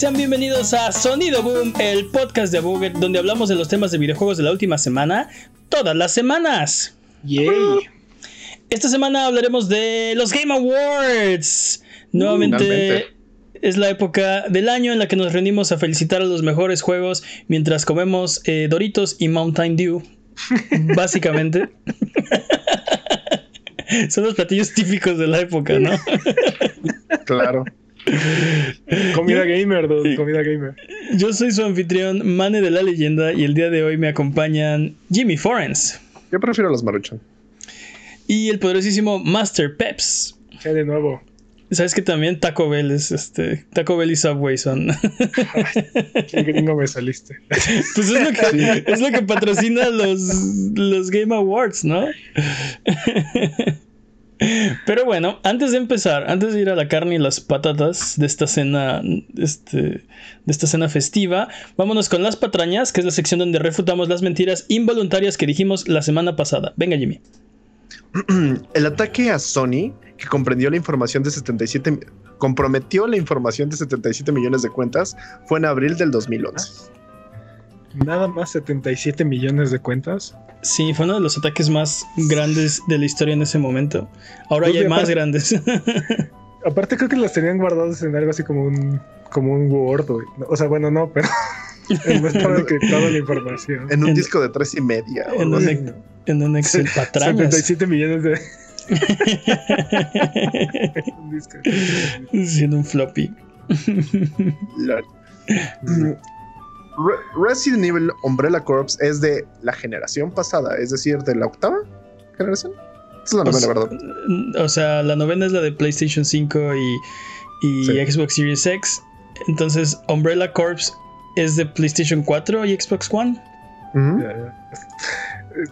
Sean bienvenidos a Sonido Boom, el podcast de Buget, donde hablamos de los temas de videojuegos de la última semana, todas las semanas. Yay. Esta semana hablaremos de los Game Awards. Nuevamente Finalmente. es la época del año en la que nos reunimos a felicitar a los mejores juegos mientras comemos eh, Doritos y Mountain Dew. Básicamente. Son los platillos típicos de la época, ¿no? Claro. Comida gamer, dude, comida gamer. Yo soy su anfitrión, Mane de la Leyenda, y el día de hoy me acompañan Jimmy Forens Yo prefiero los maruchan. y el poderosísimo Master Peps. Ya de nuevo. ¿Sabes que también Taco Bell es este? Taco Bell y Subway son. Qué gringo me saliste. Pues es lo que, es lo que patrocina los, los Game Awards, ¿no? Pero bueno, antes de empezar, antes de ir a la carne y las patatas de esta cena, este, de esta cena festiva, vámonos con las patrañas, que es la sección donde refutamos las mentiras involuntarias que dijimos la semana pasada. Venga, Jimmy. El ataque a Sony, que comprendió la información de 77, mi- comprometió la información de 77 millones de cuentas, fue en abril del 2011. Nada más 77 millones de cuentas. Sí, fue uno de los ataques más grandes de la historia en ese momento. Ahora Pues ya hay más aparte- grandes. Aparte creo que las tenían guardadas en algo así como un como un Word, güey. O sea, bueno, no, pero no estaba encriptada la información. En un En- disco de tres y media. o en un ex- en un Excel patrañas. 77 millones de un disco. Siendo un floppy. Lol. Mm, Re- Resident Evil Umbrella Corps es de la generación pasada, es decir, de la octava generación. Es la O novena, sea, ¿verdad? O sea, la novena es la de PlayStation 5 y, y Sí. Xbox Series X. Entonces, Umbrella Corps es de PlayStation 4 y Xbox One.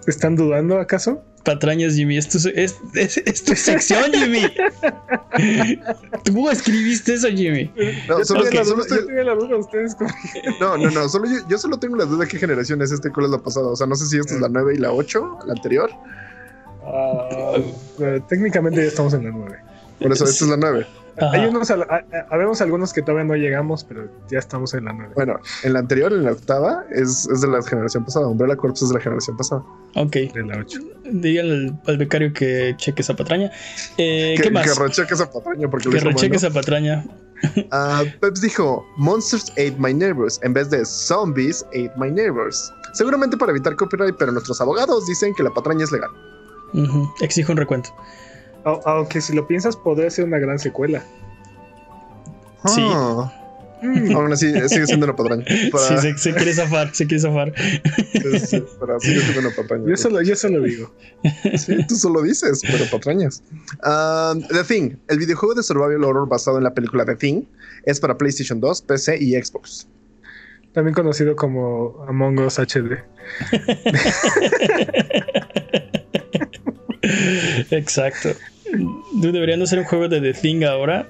¿Están dudando acaso? Patrañas, Jimmy. Esto es, es, es- es tu sección, Jimmy. Tú escribiste eso, Jimmy. No, Yo solo, tenía la solo duda- estoy- yo tenía la duda, ustedes como- no, no, no, solo yo, yo solo tengo la duda de qué generación es esta y cuál es la pasada. O sea, no sé si esta es la 9 y la 8, la anterior. Ah, eh, técnicamente ya estamos en la 9. Por eso, esta es la 9. Hay unos, al- a- a- habemos algunos que todavía no llegamos, pero ya estamos en la 9. Bueno, en la anterior, en la octava, es, es de la generación pasada. Umbrella Corps es de la generación pasada. Ok. De la 8. Díganle al, al becario que cheque esa patraña. Eh, que, ¿Qué más? Que recheque esa patraña porque lo Que hizo recheque esa patraña. Ah, Peps dijo, Monsters ate my neighbors en vez de Zombies ate my neighbors. Seguramente para evitar copyright, pero nuestros abogados dicen que la patraña es legal. Exijo un recuento. Aunque si lo piensas, podría ser una gran secuela. Sí. Ah, aún así, sigue siendo una patraña. Para, Sí, se, se quiere zafar, se quiere zafar. para- sigue siendo una patraña. Yo solo, yo solo digo. Sí, tú solo dices, pero patrañas. Ah, The Thing, el videojuego de survival horror basado en la película The Thing, es para PlayStation 2, PC y Xbox. También conocido como Among Us HD. Exacto. Dude, Deberían hacer un juego de The Thing ahora.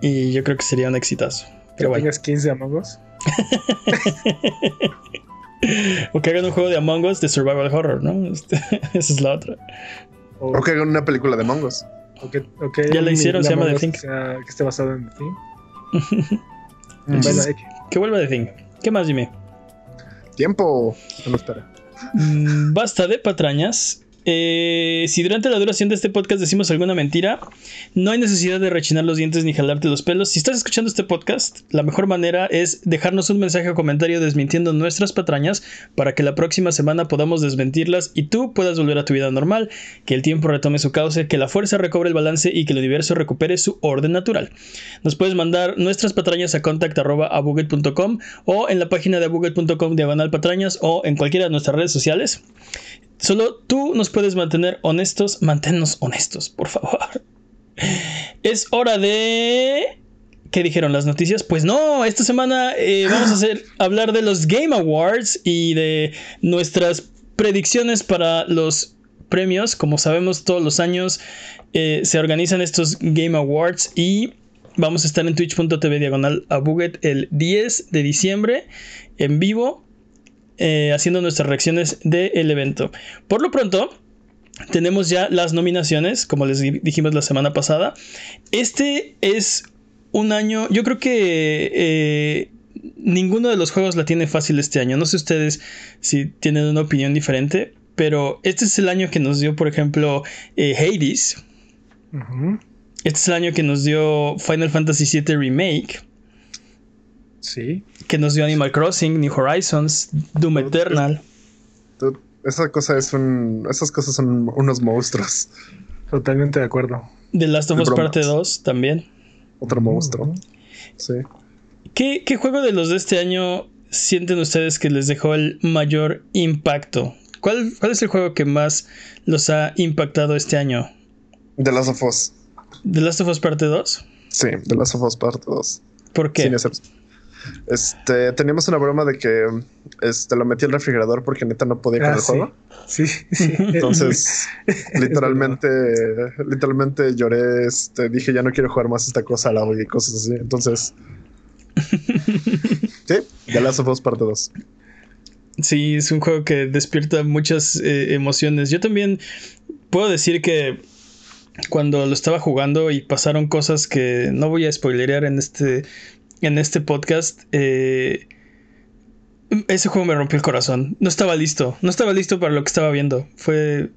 Y yo creo que sería un exitazo. Que Pero tengas 15 Among Us. O que hagan un juego de Among Us de Survival Horror, ¿no? Este, esa es la otra. O, O que hagan una película de o que, o que Ya la hicieron, se llama Among The Us Thing. Que, sea- que esté basado en The Thing. Mm. Bueno, Que vuelva The Thing. ¿Qué más, Jimmy? Tiempo. No, espera. Mm, Basta de patrañas. Eh, si durante la duración de este podcast decimos alguna mentira, no hay necesidad de rechinar los dientes ni jalarte los pelos. Si estás escuchando este podcast, la mejor manera es dejarnos un mensaje o comentario desmintiendo nuestras patrañas para que la próxima semana podamos desmentirlas y tú puedas volver a tu vida normal, que el tiempo retome su cauce, que la fuerza recobre el balance y que el universo recupere su orden natural. Nos puedes mandar nuestras patrañas a contact.abuget.com o en la página de abuget.com diagonal patrañas o en cualquiera de nuestras redes sociales. Solo tú nos puedes mantener honestos. Manténnos honestos, por favor. Es hora de. ¿Qué dijeron las noticias? Pues no, esta semana eh, vamos a hacer, hablar de los Game Awards y de nuestras predicciones para los premios. Como sabemos, todos los años eh, se organizan estos Game Awards y vamos a estar en twitch.tv diagonal a Buget el 10 de diciembre en vivo eh, haciendo nuestras reacciones del evento. Por lo pronto, tenemos ya las nominaciones, como les di- dijimos la semana pasada. Este es un año, yo creo que eh, ninguno de los juegos la tiene fácil este año. No sé ustedes si tienen una opinión diferente, pero este es el año que nos dio, por ejemplo, eh, Hades. Este es el año que nos dio Final Fantasy VII Remake. Sí. Que nos dio Animal Crossing, New Horizons, Doom Eternal. Esa cosa es un, esas cosas son unos monstruos. Totalmente de acuerdo. The Last of Us Parte 2 también. Otro monstruo. Sí. ¿Qué, juego de los de este año sienten ustedes que les dejó el mayor impacto? ¿Cuál, ¿Cuál es el juego que más los ha impactado este año? The Last of Us. ¿The Last of Us Parte 2? Sí, The Last of Us Parte 2. ¿Por qué? Este, teníamos una broma de que este, lo metí al refrigerador porque neta no podía con ah, el juego. Sí, sí. Entonces, literalmente, literalmente lloré, este, dije ya no quiero jugar más esta cosa al agua y cosas así. Entonces, sí, The Last of Us parte 2. Sí, es un juego que despierta muchas eh, emociones. Yo también puedo decir que cuando lo estaba jugando y pasaron cosas que no voy a spoilerear en este, en este podcast, eh, ese juego me rompió el corazón. No estaba listo, no estaba listo para lo que estaba viendo. Fue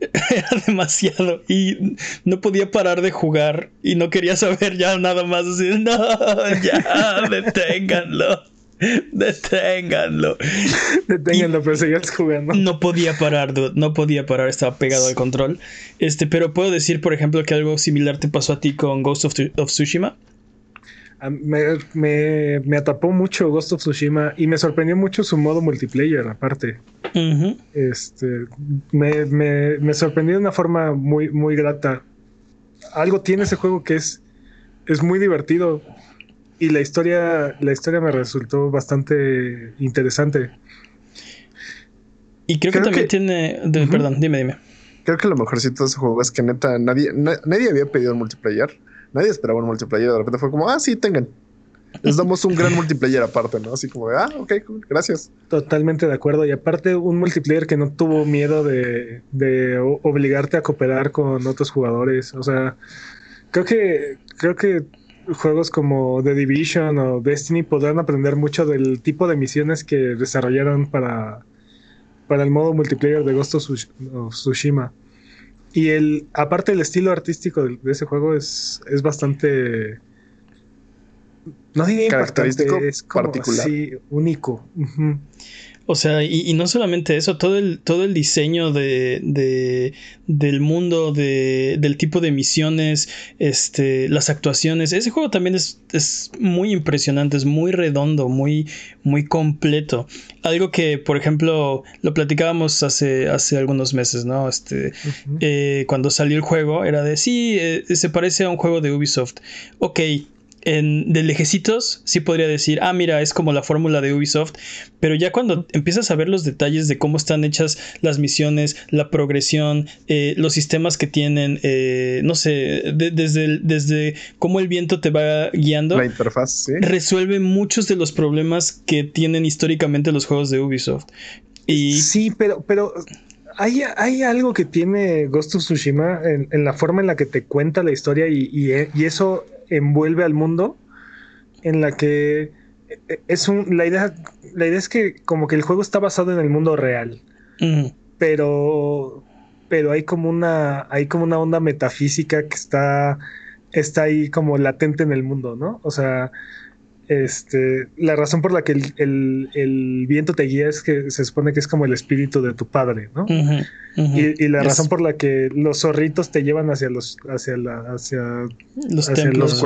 era demasiado y no podía parar de jugar y no quería saber ya nada más. Así, no, ya, deténganlo. Deténganlo. Deténganlo, pero seguías jugando. No podía parar, No podía parar, estaba pegado al control. Este, pero puedo decir, por ejemplo, que algo similar te pasó a ti con Ghost of, of Tsushima. Me, me, me, atrapó mucho Ghost of Tsushima y me sorprendió mucho su modo multiplayer, aparte. Este me, me, sorprendió de una forma muy, muy grata. Algo tiene ese juego que es, es muy divertido. Y la historia, la historia me resultó bastante interesante. Y creo, que también tiene. Perdón, dime, dime. Creo que lo mejorcito de ese juego es que neta nadie, nadie había pedido el multiplayer nadie esperaba un multiplayer. De repente fue como, ah, sí, tengan. Les damos un gran multiplayer aparte, ¿no? Así como de, ah, ok, gracias. Totalmente de acuerdo. Y aparte, un multiplayer que no tuvo miedo de, de obligarte a cooperar con otros jugadores. O sea, creo que, creo que juegos como The Division o Destiny podrán aprender mucho del tipo de misiones que desarrollaron para, para el modo multiplayer de Ghost of Tsushima. Y el, aparte el estilo artístico de, ese juego es, es bastante. No diría característico, es particular. Sí, único. O sea, y, no solamente eso, todo el, todo el diseño de, del mundo, de, del tipo de misiones, este, las actuaciones. Ese juego también es, es, muy impresionante, es muy redondo, muy, muy completo. Algo que, por ejemplo, lo platicábamos hace, hace algunos meses, ¿no? Este, eh, cuando salió el juego, era de sí, eh, se parece a un juego de Ubisoft. Ok, en, de lejecitos sí podría decir, ah, mira, es como la fórmula de Ubisoft, pero ya cuando empiezas a ver los detalles de cómo están hechas las misiones, la progresión, eh, los sistemas que tienen, eh, no sé, desde, desde cómo el viento te va guiando, la interfaz, ¿sí? resuelve muchos de los problemas que tienen históricamente los juegos de Ubisoft. Y... Sí, pero, pero hay, hay, algo que tiene Ghost of Tsushima en, la forma en la que te cuenta la historia y, y eso envuelve al mundo en la que eh, es un, la idea, la idea es que como que el juego está basado en el mundo real, pero, pero hay como una, hay como una onda metafísica que está, está ahí como latente en el mundo, ¿no? O sea, este, la razón por la que el, viento te guía es que se supone que es como el espíritu de tu padre, ¿no? Y, la razón por la que los zorritos te llevan hacia los, hacia la, hacia los templos,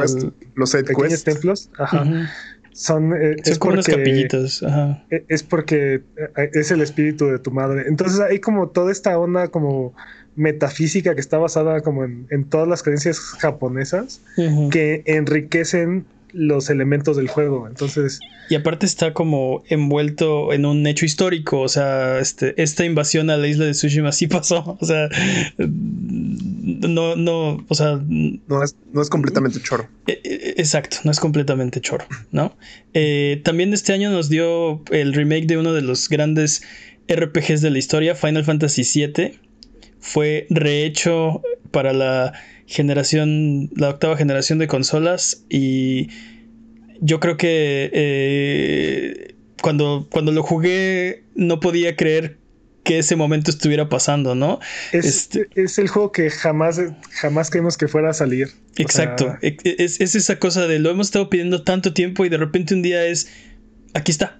los, pequeños templos, ajá. Son, eh, es porque, capillitas, ajá. E, es porque eh, es el espíritu de tu madre. Entonces hay como toda esta onda como metafísica que está basada como en, en todas las creencias japonesas que enriquecen los elementos del juego. Entonces. Y aparte está como envuelto en un hecho histórico. O sea, este, esta invasión a la isla de Tsushima sí pasó. O sea. No, no. O sea. No es, no es completamente choro. E, e, exacto, no es completamente choro, ¿no? Eh, también este año nos dio el remake de uno de los grandes RPGs de la historia, Final Fantasy VII. Fue rehecho para la generación, la octava generación de consolas y yo creo que eh, cuando, cuando lo jugué no podía creer que ese momento estuviera pasando, ¿no? Es, este, es el juego que jamás, jamás creímos que fuera a salir. Exacto. E, e, es, esa cosa de lo hemos estado pidiendo tanto tiempo y de repente un día es, aquí está.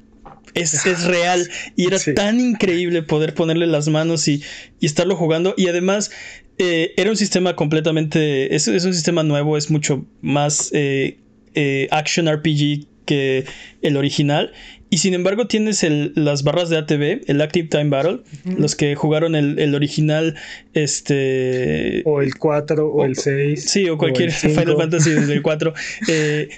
Es, es real. Y era tan increíble poder ponerle las manos y, y estarlo jugando. Y además, eh, era un sistema completamente. Es, es, un sistema nuevo, es mucho más eh, eh, action RPG que el original. Y sin embargo tienes el, las barras de ATV, el Active Time Battle, los que jugaron el, original, este... O el 4 o, el 6. Sí, o cualquier Final Fantasy desde el 4. Eh,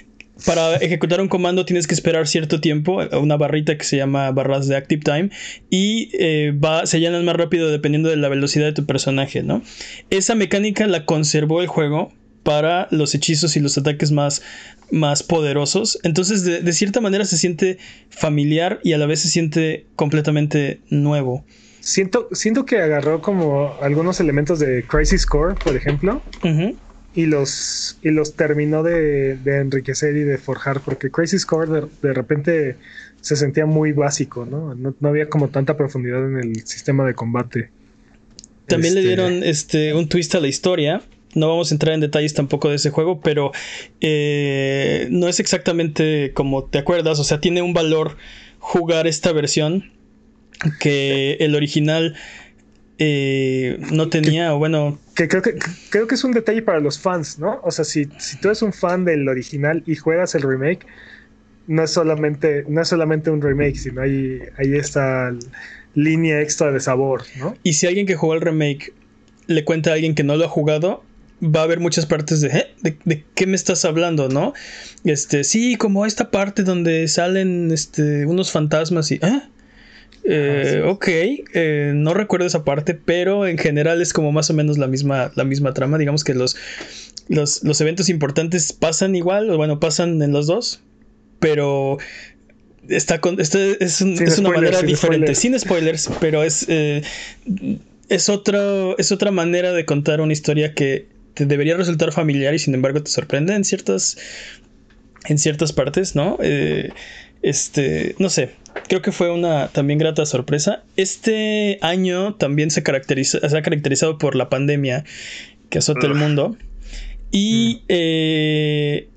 para ejecutar un comando tienes que esperar cierto tiempo, una barrita que se llama barras de Active Time, y eh, va, se llenan más rápido dependiendo de la velocidad de tu personaje, ¿no? Esa mecánica la conservó el juego para los hechizos y los ataques más, más poderosos. Entonces, de, cierta manera se siente familiar y a la vez se siente completamente nuevo. Siento, siento que agarró como algunos elementos de Crisis Core, por ejemplo, y, los, y los terminó de, enriquecer y de forjar, porque Crisis Core de, repente se sentía muy básico, ¿no? ¿no? había como tanta profundidad en el sistema de combate. También le este, dieron este, un twist a la historia no vamos a entrar en detalles tampoco de ese juego, pero eh, no es exactamente como te acuerdas, o sea, tiene un valor jugar esta versión que el original eh, no tenía, o bueno... Que creo, que creo que es un detalle para los fans, ¿no? O sea, si, si tú eres un fan del original y juegas el remake, no es solamente, no es solamente un remake, sino hay, hay esta línea extra de sabor, ¿no? Y si alguien que jugó el remake le cuenta a alguien que no lo ha jugado, va a haber muchas partes de, ¿eh? de, qué me estás hablando, ¿no? Este, sí, como esta parte donde salen este, unos fantasmas y, ¿eh? Eh ok, eh, no recuerdo esa parte, pero en general es como más o menos la misma, la misma trama. Digamos que los, los, eventos importantes pasan igual, o bueno, pasan en los dos, pero está con, es, una manera diferente, sin spoilers, pero es, es, otro, es otra manera de contar una historia que te debería resultar familiar y sin embargo te sorprende en ciertas, en ciertas partes, ¿no? Eh, este, no sé, creo que fue una también grata sorpresa. Este año también se, caracteriza, se ha caracterizado por la pandemia que azota el mundo. Y mm. eh,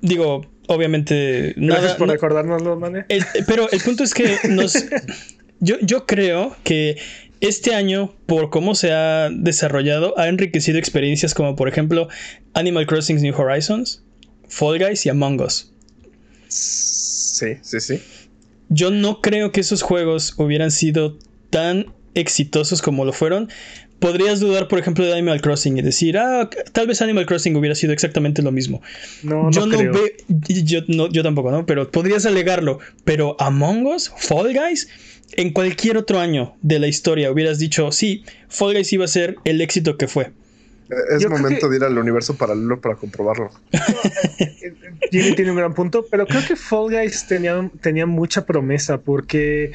digo, obviamente. Gracias por recordárnoslo, Mane. pero el punto es que nos. yo, yo creo que este año, por cómo se ha desarrollado, ha enriquecido experiencias como por ejemplo Animal Crossing New Horizons, Fall Guys y Among Us. Sí, sí, sí. Yo no creo que esos juegos hubieran sido tan exitosos como lo fueron. Podrías dudar, por ejemplo, de Animal Crossing y decir, ah, tal vez Animal Crossing hubiera sido exactamente lo mismo. No, yo no, veo, yo, no, yo tampoco, ¿no? Pero podrías alegarlo. Pero Among Us, Fall Guys, en cualquier otro año de la historia hubieras dicho, sí, Fall Guys iba a ser el éxito que fue. Es momento de ir al universo paralelo para comprobarlo. Jimmy tiene un gran punto, pero creo que Fall Guys tenía, tenía mucha promesa porque,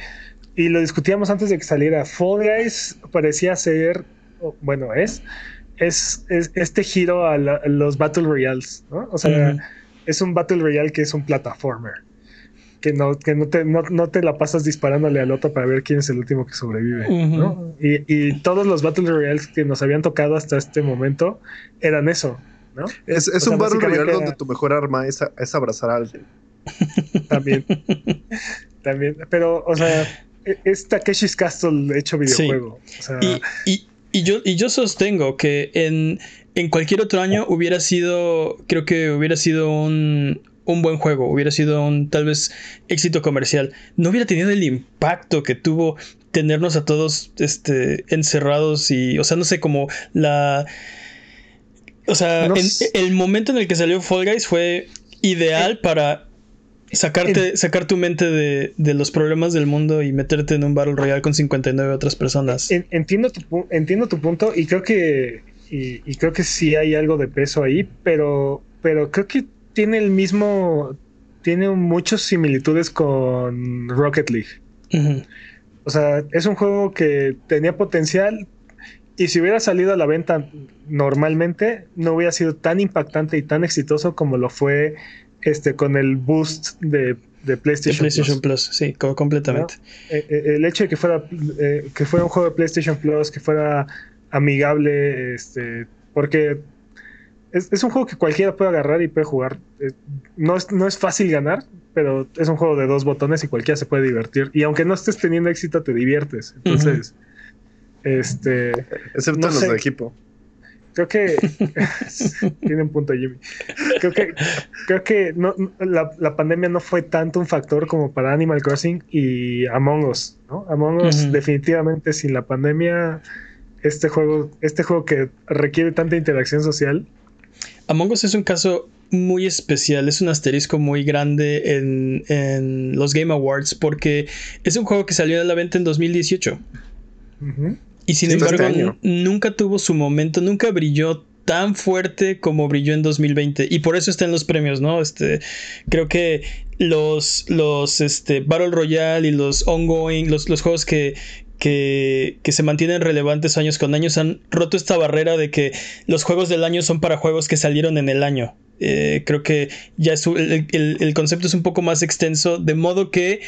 y lo discutíamos antes de que saliera, Fall Guys parecía ser, bueno, es, es, este giro a, los Battle Royales, ¿no? O sea, es un Battle Royale que es un plataformer que no, que no te, no, te la pasas disparándole al otro para ver quién es el último que sobrevive. ¿no? y, todos los Battle Royales que nos habían tocado hasta este momento eran eso. ¿no? Es, un Battle Royale donde tu mejor arma es, es abrazar a alguien. También. También. Pero, o sea, e, es Takeshi's Castle hecho videojuego. y, y, yo, y yo sostengo que en, en cualquier otro año hubiera sido, creo que hubiera sido un, un buen juego, hubiera sido un tal vez éxito comercial, no hubiera tenido el impacto que tuvo tenernos a todos este, encerrados y, o sea, no sé, como la... O sea, el momento en el que salió Fall Guys fue ideal para sacarte, sacar tu mente de, los problemas del mundo y meterte en un Battle Royale con 59 otras personas. entiendo, tu, entiendo tu punto y creo que y, y, creo que sí hay algo de peso ahí, pero, pero creo que tiene el mismo, tiene muchas similitudes con Rocket League. O sea, es un juego que tenía potencial y si hubiera salido a la venta normalmente, no hubiera sido tan impactante y tan exitoso como lo fue este con el boost de, de PlayStation, PlayStation Plus. sí, completamente. Eh, eh, el hecho de que fuera, eh, que fuera un juego de PlayStation Plus, que fuera amigable, este, porque es, es, un juego que cualquiera puede agarrar y puede jugar. No es, no es fácil ganar, pero es un juego de dos botones y cualquiera se puede divertir. Y aunque no estés teniendo éxito, te diviertes. Entonces, este. Excepto los de equipo. Creo que. tiene un punto, Jimmy. Creo que, creo que no, la, la, pandemia no fue tanto un factor como para Animal Crossing y Among Us. ¿no? Among Us, definitivamente, sin la pandemia, este juego, este juego que requiere tanta interacción social. Among Us es un caso muy especial, es un asterisco muy grande en, en, los Game Awards porque es un juego que salió a la venta en 2018. Y sin este embargo, nunca tuvo su momento, nunca brilló tan fuerte como brilló en 2020 y por eso está en los premios, ¿no? Este, creo que los, los este, Battle Royale y los ongoing, los, los juegos que, que, que, se mantienen relevantes años con años han roto esta barrera de que los juegos del año son para juegos que salieron en el año. Eh, creo que ya el, concepto es un poco más extenso, de modo que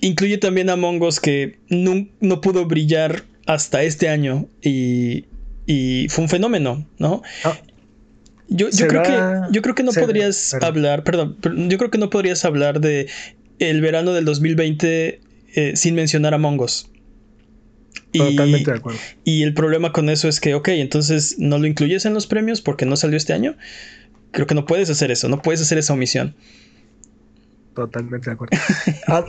incluye también a Mongos que no, pudo brillar hasta este año y, fue un fenómeno, ¿no? Ah. yo, creo que, yo creo que no podrías hablar, perdón, yo creo que no podrías hablar de el verano del 2020 eh, sin mencionar a Mongos. Totalmente de acuerdo. Y el problema con eso es que, ok, entonces no lo incluyes en los premios porque no salió este año creo que no puedes hacer eso, no puedes hacer esa omisión. Totalmente de acuerdo.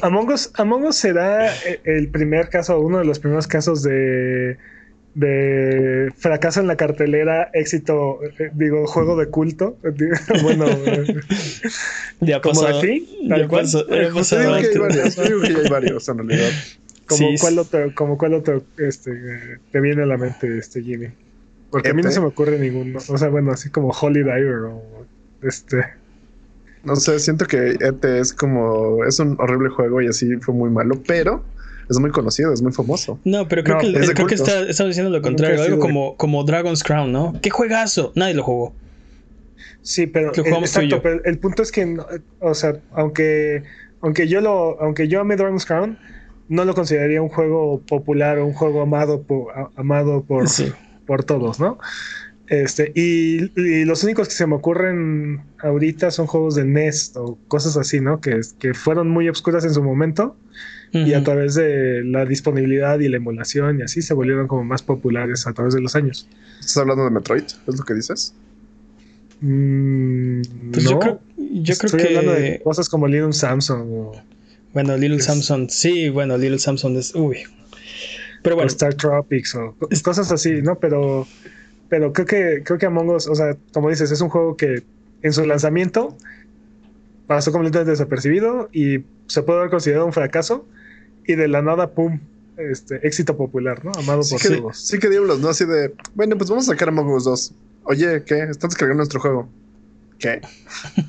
Among Us, Among Us será el primer caso, uno de los primeros casos de, de fracaso en la cartelera, éxito, eh, digo, juego de culto. bueno, ya como pasado, así, ya digo que hay varios, digo que hay varios en realidad. Como sí, cuál otro, como cuál otro este, te viene a la mente, este Jimmy. Porque a mí no se me ocurre ninguno. O sea, bueno, así como Holy Diver o este. No sé, siento que ET es como. Es un horrible juego y así fue muy malo, pero es muy conocido, es muy famoso. No, pero creo que, creo que está, diciendo lo contrario. Algo como, como Dragon's Crown, ¿no? ¡Qué juegazo! Nadie lo jugó. Sí, pero, el, exacto, pero el punto es que, o sea, aunque, aunque yo lo, aunque yo ame Dragon's Crown, no lo consideraría un juego popular o un juego amado por, amado por, por todos, ¿no? Este, y, los únicos que se me ocurren ahorita son juegos de NES o cosas así, ¿no? Que, que fueron muy obscuras en su momento y a través de la disponibilidad y la emulación y así se volvieron como más populares a través de los años. ¿Estás hablando de Metroid? ¿Es lo que dices? Mm, pues yo creo, yo creo que... hablando de cosas como Little Samson o... Bueno, Little Samson, sí, bueno, Little Samson es... Uy, pero bueno. Star Tropics o cosas así, ¿no? Pero, pero creo que, creo que Among Us, o sea, como dices, es un juego que en su lanzamiento pasó completamente desapercibido y se puede haber considerado un fracaso y de la nada, ¡pum! Este, éxito popular, ¿no? Amado por todos. Sí que diablos, ¿no? Así de, bueno, pues vamos a sacar Among Us 2. Oye, ¿qué? Están descargando nuestro juego. ¿Qué?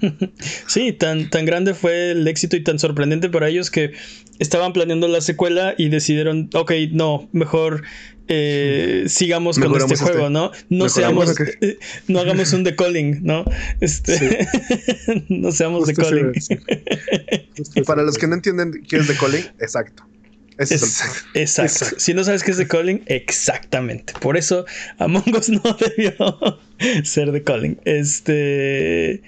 sí, tan, tan grande fue el éxito y tan sorprendente para ellos que estaban planeando la secuela y decidieron, ok, no, mejor eh, sigamos con este juego, ¿no? No seamos, eh, no hagamos un decalling, ¿no? Este, no seamos decalling. Para los que no entienden qué es decalling, exacto. Exacto. Si no sabes qué es The Calling, exactamente. Por eso Among Us no debió ser The Calling. Este.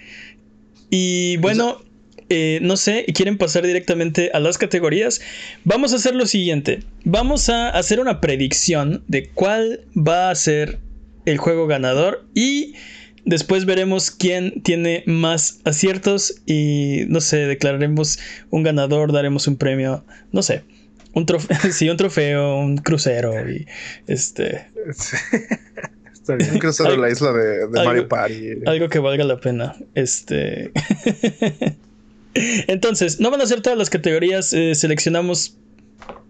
Y bueno, eh, no sé, quieren pasar directamente a las categorías. Vamos a hacer lo siguiente. Vamos a hacer una predicción de cuál va a ser el juego ganador y después veremos quién tiene más aciertos y no sé, declararemos un ganador, daremos un premio, no sé un trofeo, sí, un trofeo, un crucero y este. Un crucero de la isla de, Mario Party. Algo que valga la pena. Este. Entonces, no van a ser todas las categorías. Eh, seleccionamos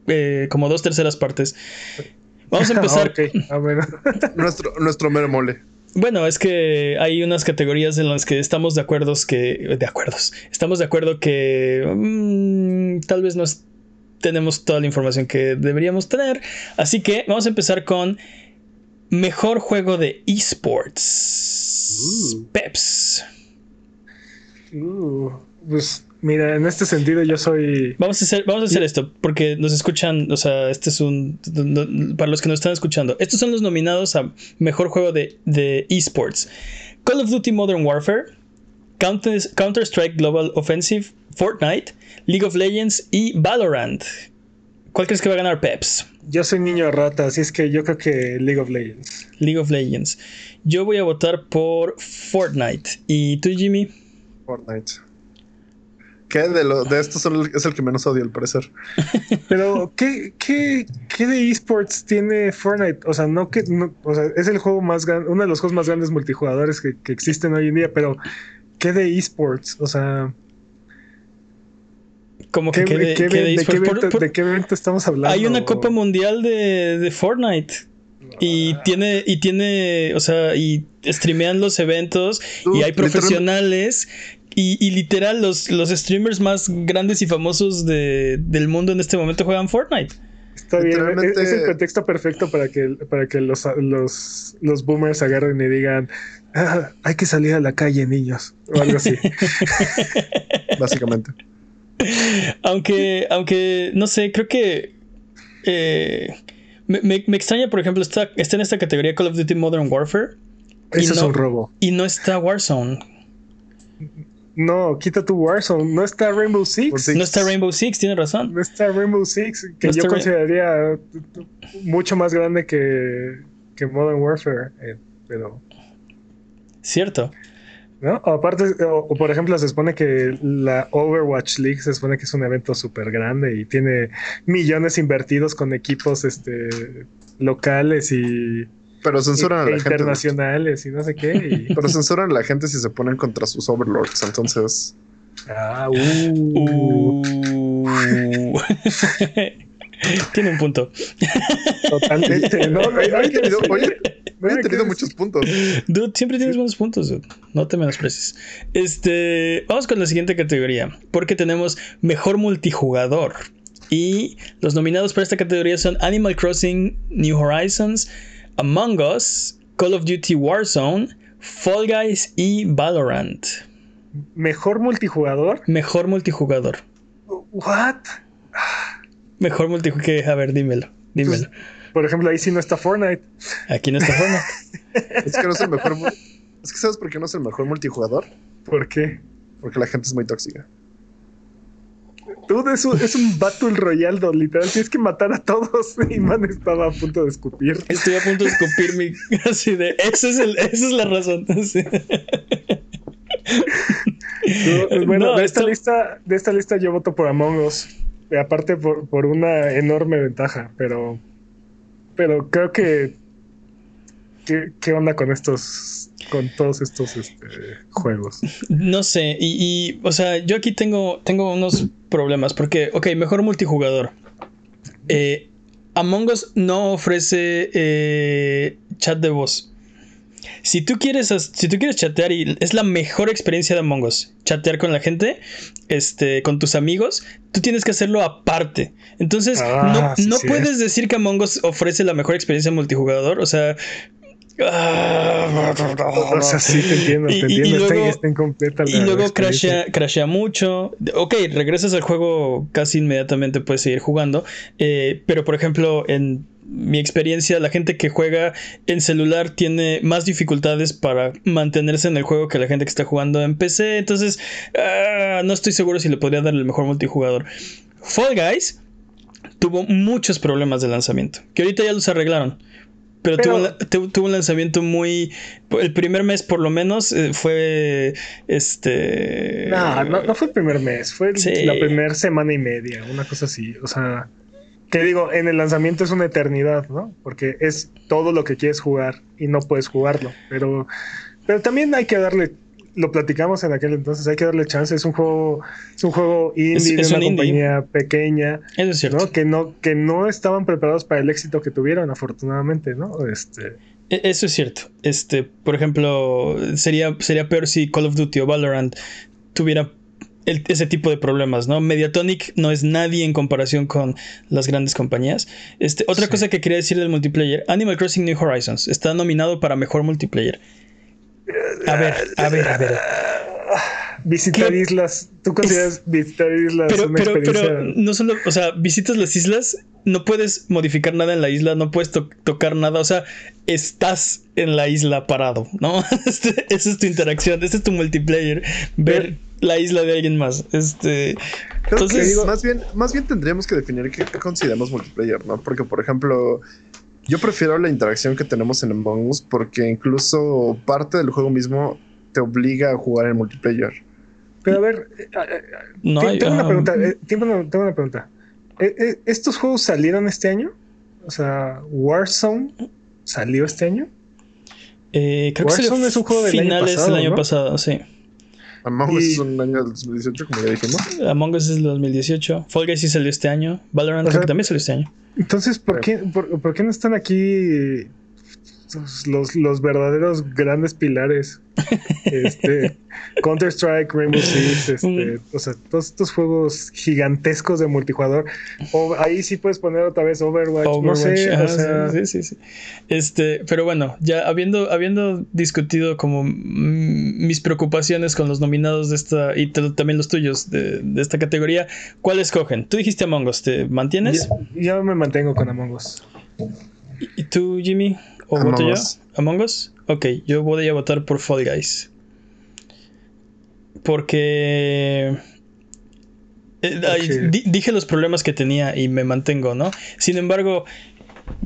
eh, como dos terceras partes. Vamos a empezar. nuestro, nuestro mero mole. Bueno, es que hay unas categorías en las que estamos de acuerdo que. De acuerdos. Estamos de acuerdo que. Mm, tal vez no es tenemos toda la información que deberíamos tener. Así que vamos a empezar con Mejor juego de esports. Peps. Uh, pues mira, en este sentido yo soy. Vamos a hacer, vamos a hacer esto, porque nos escuchan, o sea, este es un. Para los que nos están escuchando, estos son los nominados a mejor juego de, de esports: Call of Duty Modern Warfare, Counter-Strike Global Offensive, Fortnite, League of Legends y Valorant. ¿Cuál crees que va a ganar Peps? Yo soy niño rata, así es que yo creo que League of Legends. League of Legends. Yo voy a votar por Fortnite. ¿Y tú, Jimmy? Fortnite. ¿Qué de, lo, de estos es el que menos odio, al parecer? Pero, ¿qué, qué, qué de esports tiene Fortnite? O sea, no que. o sea, es el juego más grande, uno de los juegos más grandes multijugadores que, que existen hoy en día, pero ¿qué de esports? O sea. Como que ¿Qué, qué, de, de, qué evento, ¿De qué evento estamos hablando? Hay una Copa Mundial de, de Fortnite. Y ah. tiene, y tiene, o sea, y streamean los eventos y hay profesionales y, y, literal los, los streamers más grandes y famosos de, del mundo en este momento juegan Fortnite. Está bien, es, es, el pretexto perfecto para que, para que los, los, los boomers agarren y digan, ah, hay que salir a la calle, niños, o algo así. Básicamente. Aunque, aunque, no sé, creo que... Eh, me, me, me, extraña, por ejemplo, está, está en esta categoría Call of Duty Modern Warfare. Eso no, es un robo. Y no está Warzone. No, quita tu Warzone. No está Rainbow Six. No está Rainbow Six, tiene razón. No está Rainbow Six, que no yo consideraría mucho más grande que, que Modern Warfare. Eh, pero. Cierto. ¿No? aparte, o, por ejemplo, se supone que la Overwatch League se supone que es un evento súper grande y tiene millones invertidos con equipos este, locales y. Pero censuran y, a la internacionales gente. y no sé qué. Y... Pero censuran a la gente si se ponen contra sus overlords, entonces. Ah, uh. uh. Tiene un punto. Totalmente. No, no, he tenido, oye, no he tenido muchos puntos. Dude, siempre tienes buenos puntos, dude. No te menosprecies. Este, vamos con la siguiente categoría. Porque tenemos mejor multijugador. Y los nominados para esta categoría son Animal Crossing New Horizons, Among Us, Call of Duty Warzone, Fall Guys y Valorant. ¿Mejor multijugador? Mejor multijugador. ¿What? Mejor multijugador. A ver, dímelo. Dímelo. Pues, por ejemplo, ahí sí no está Fortnite. Aquí no está Fortnite. es que no es el mejor. Es que sabes por qué no es el mejor multijugador. ¿Por qué? Porque la gente es muy tóxica. Tú es un, es un Battle Royale, literal. Tienes que matar a todos. Y man estaba a punto de escupir. Estoy a punto de escupir mi. Así de. Esa es, el, esa es la razón. Sí. Tú, bueno, no, de, esta esto... lista, de esta lista yo voto por Among Us. Aparte por, por una enorme ventaja, pero. Pero creo que. ¿Qué, qué onda con estos con todos estos este, juegos. No sé, y, o sea, yo aquí tengo, tengo unos problemas, porque, ok, mejor multijugador. Eh, Among Us no ofrece eh, chat de voz. Si tú quieres, si tú quieres chatear y es la mejor experiencia de Among Us, chatear con la gente, este, con tus amigos, tú tienes que hacerlo aparte. Entonces, ah, no, sí, no sí puedes es. decir que Among Us ofrece la mejor experiencia multijugador. O sea, o sea, sí, te entiendo, te y, entiendo. Y luego, está incompleta y luego crashea, crashea, mucho. Ok, regresas al juego casi inmediatamente, puedes seguir jugando. Eh, pero, por ejemplo, en mi experiencia, la gente que juega en celular tiene más dificultades para mantenerse en el juego que la gente que está jugando en PC. Entonces, uh, no estoy seguro si le podría dar el mejor multijugador. Fall Guys tuvo muchos problemas de lanzamiento, que ahorita ya los arreglaron. Pero, pero tuvo, tuvo, un lanzamiento muy. El primer mes, por lo menos, eh, fue. Este. No, no, no, fue el primer mes. Fue sí. la primera semana y media, una cosa así. O sea. Que digo, en el lanzamiento es una eternidad, ¿no? Porque es todo lo que quieres jugar y no puedes jugarlo. Pero, pero también hay que darle lo platicamos en aquel entonces, hay que darle chance, es un juego, es un juego indie es, es de una un compañía indie. pequeña, Eso es cierto. ¿no? Que no, que no estaban preparados para el éxito que tuvieron, afortunadamente, ¿no? Este. Eso es cierto. Este, por ejemplo, sería, sería peor si Call of Duty o Valorant tuviera el- ese tipo de problemas, ¿no? Mediatonic no es nadie en comparación con las grandes compañías. Este, otra Sí. cosa que quería decir del multiplayer, Animal Crossing New Horizons está nominado para mejor multiplayer. A ver, a ver, a ver. Visitar ¿Qué? islas. ¿Tú consideras visitar islas Pero, una pero, experiencia? pero no solo, o sea, visitas las islas, no puedes modificar nada en la isla, no puedes to- tocar nada, o sea, estás en la isla parado, ¿no? Este- esa es tu interacción, ese es tu multiplayer, ver la isla de alguien más. Este, Creo Entonces- que digo- más bien, más bien tendríamos que definir qué, qué consideramos multiplayer, ¿no? Porque, por ejemplo, yo prefiero la interacción que tenemos en Among Us porque incluso parte del juego mismo te obliga a jugar en multiplayer. Pero a ver, no tengo, una pregunta, tengo, una, tengo una pregunta. ¿Estos juegos salieron este año? O sea, Warzone salió este año. eh, creo que Warzone salió es un juego del año finales pasado, del año ¿no? pasado, sí. Among Us Y- es un año del 2018, como ya dijimos. Among Us es del 2018, Fall Guys sí salió este año, Valorant O creo sea, que también salió este año. Entonces, ¿por qué, por, por qué no están aquí los, los, verdaderos grandes pilares? Este, Counter Strike, Rainbow Six, este, o sea, todos estos juegos gigantescos de multijugador. O ahí sí puedes poner otra vez Overwatch, no sé, Overwatch, o ah, sea, sí, sí, sí. Este, pero bueno, ya habiendo, habiendo discutido como mis preocupaciones con los nominados de esta y también los tuyos de, de esta categoría, ¿cuál escogen? Tú dijiste Among Us, ¿te mantienes? ya, ya me mantengo con Among Us. ¿Y tú, Jimmy? ¿O Among voto yo? ¿Among Us? Ok, yo voy a votar por Fall Guys. Porque... eh, dije los problemas que tenía y me mantengo, ¿no? Sin embargo,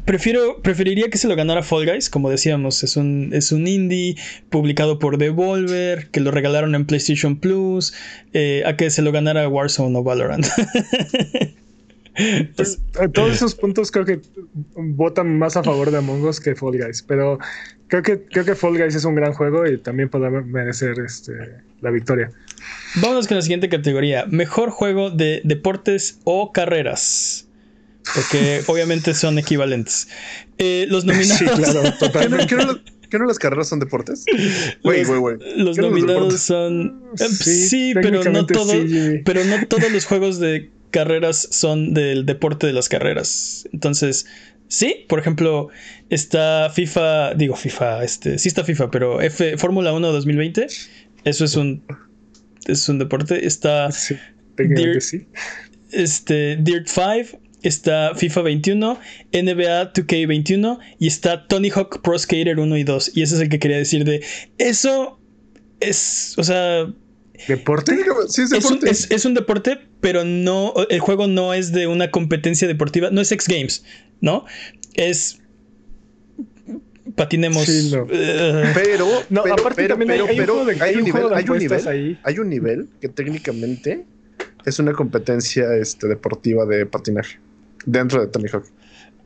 prefiero, preferiría que se lo ganara Fall Guys, como decíamos, es un, es un indie publicado por Devolver, que lo regalaron en PlayStation Plus, eh, a que se lo ganara Warzone o Valorant. Eh, todos esos puntos creo que votan más a favor de Among Us que Fall Guys, pero creo que creo que Fall Guys es un gran juego y también podrá merecer este, la victoria. Vámonos con la siguiente categoría. Mejor juego de deportes o carreras. Porque obviamente son equivalentes. Eh, los nominados. Sí, claro, ¿Qué no, totalmente. qué no qué no las carreras son deportes? Güey, Los- güey, güey. Los ¿Qué no los nominados son. eh, Sí, pero no todo. sí. Pero no todos los juegos de carreras son del deporte de las carreras. Entonces, sí, por ejemplo, está FIFA, digo FIFA, este, sí está FIFA, pero F Fórmula 1 2020, eso es un es un deporte, está Sí, técnicamente Dear- sí. este Dirt 5, está FIFA 21, NBA 2K 21 y está Tony Hawk Pro Skater 1 y 2 y ese es el que quería decir de eso es, o sea, ¿Deporte? Sí, es es un, deporte. es- es un deporte, pero no. El juego no es de una competencia deportiva. No es X Games, ¿no? Es. Patinemos. Sí, no. eh, Pero, No, pero, aparte pero, también hay- pero, hay un hay nivel, juego de hay un apuestas nivel, ahí. hay un nivel que técnicamente es una competencia este, deportiva de patinaje dentro de Tony Hawk.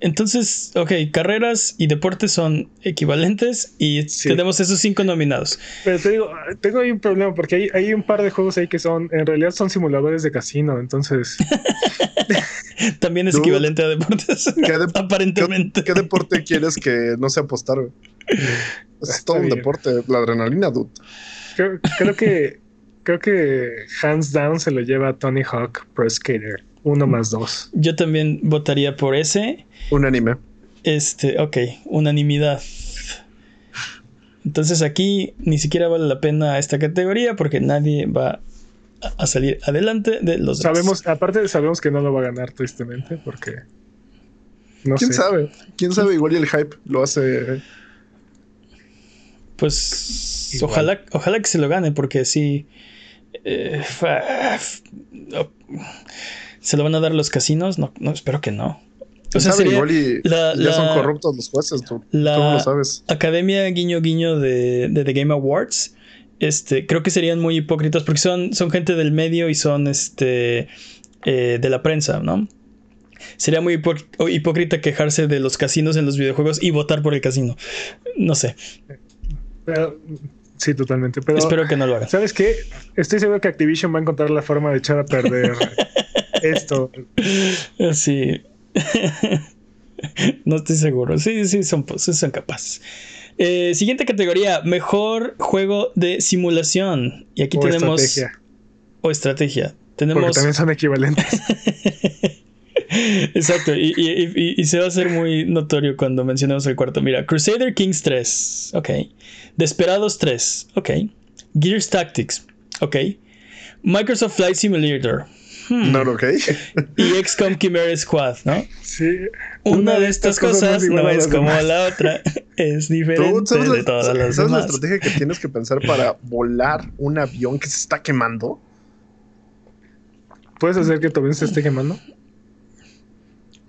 Entonces, ok, carreras y deportes son equivalentes y Sí. tenemos esos cinco nominados. Pero te digo, tengo ahí un problema porque hay, hay un par de juegos ahí que son, en realidad son simuladores de casino, entonces También es Dude. equivalente a deportes. ¿Qué, de- Aparentemente. qué deporte quieres que no sea apostar? Es todo un deporte, la adrenalina, dude. creo, creo que creo que hands down se lo lleva Tony Hawk Pro Skater. Uno más dos. Yo también votaría por ese. Un anime. Este, ok, unanimidad. Entonces aquí ni siquiera vale la pena esta categoría porque nadie va a- salir adelante de los. Sabemos, aparte sabemos que no lo va a ganar tristemente porque no ¿Quién sé. sabe? ¿Quién sabe? Igual y el hype lo hace. Pues Igual. ojalá, ojalá que se lo gane porque sí. eh, fa- f- no, ¿Se lo van a dar los casinos? No, no espero que no. O ¿Quién sea, sabe? sería Igual y la- ya son corruptos los jueces, tú, la- tú no lo sabes. Academia Guiño Guiño de, de The Game Awards. Este, creo que serían muy hipócritas porque son, son gente del medio y son este eh, de la prensa, ¿no? Sería muy hipó- hipócrita quejarse de los casinos en los videojuegos y votar por el casino. No sé. Pero- sí, totalmente. Pero Espero que no lo hagan. ¿sabes qué? Estoy seguro que Activision va a encontrar la forma de echar a perder esto. Sí. no estoy seguro. Sí, sí, son, sí son capaces. Eh, siguiente categoría: Mejor juego de simulación. Y aquí O tenemos. estrategia. o estrategia. Porque Tenemos. también son equivalentes. Exacto, y, y- y- y se va a hacer muy notorio cuando mencionemos el cuarto. Mira, Crusader Kings 3, ok. Desperados 3, ok. Gears Tactics, ok. Microsoft Flight Simulator hmm, No, ok. y XCOM Chimera Squad, ¿no? Sí. Una, de estas cosas, no a es como demás. la otra, es diferente de la, todas las sabes la demás. estrategia que tienes que pensar para volar un avión que se está quemando? ¿Puedes hacer que avión se esté quemando?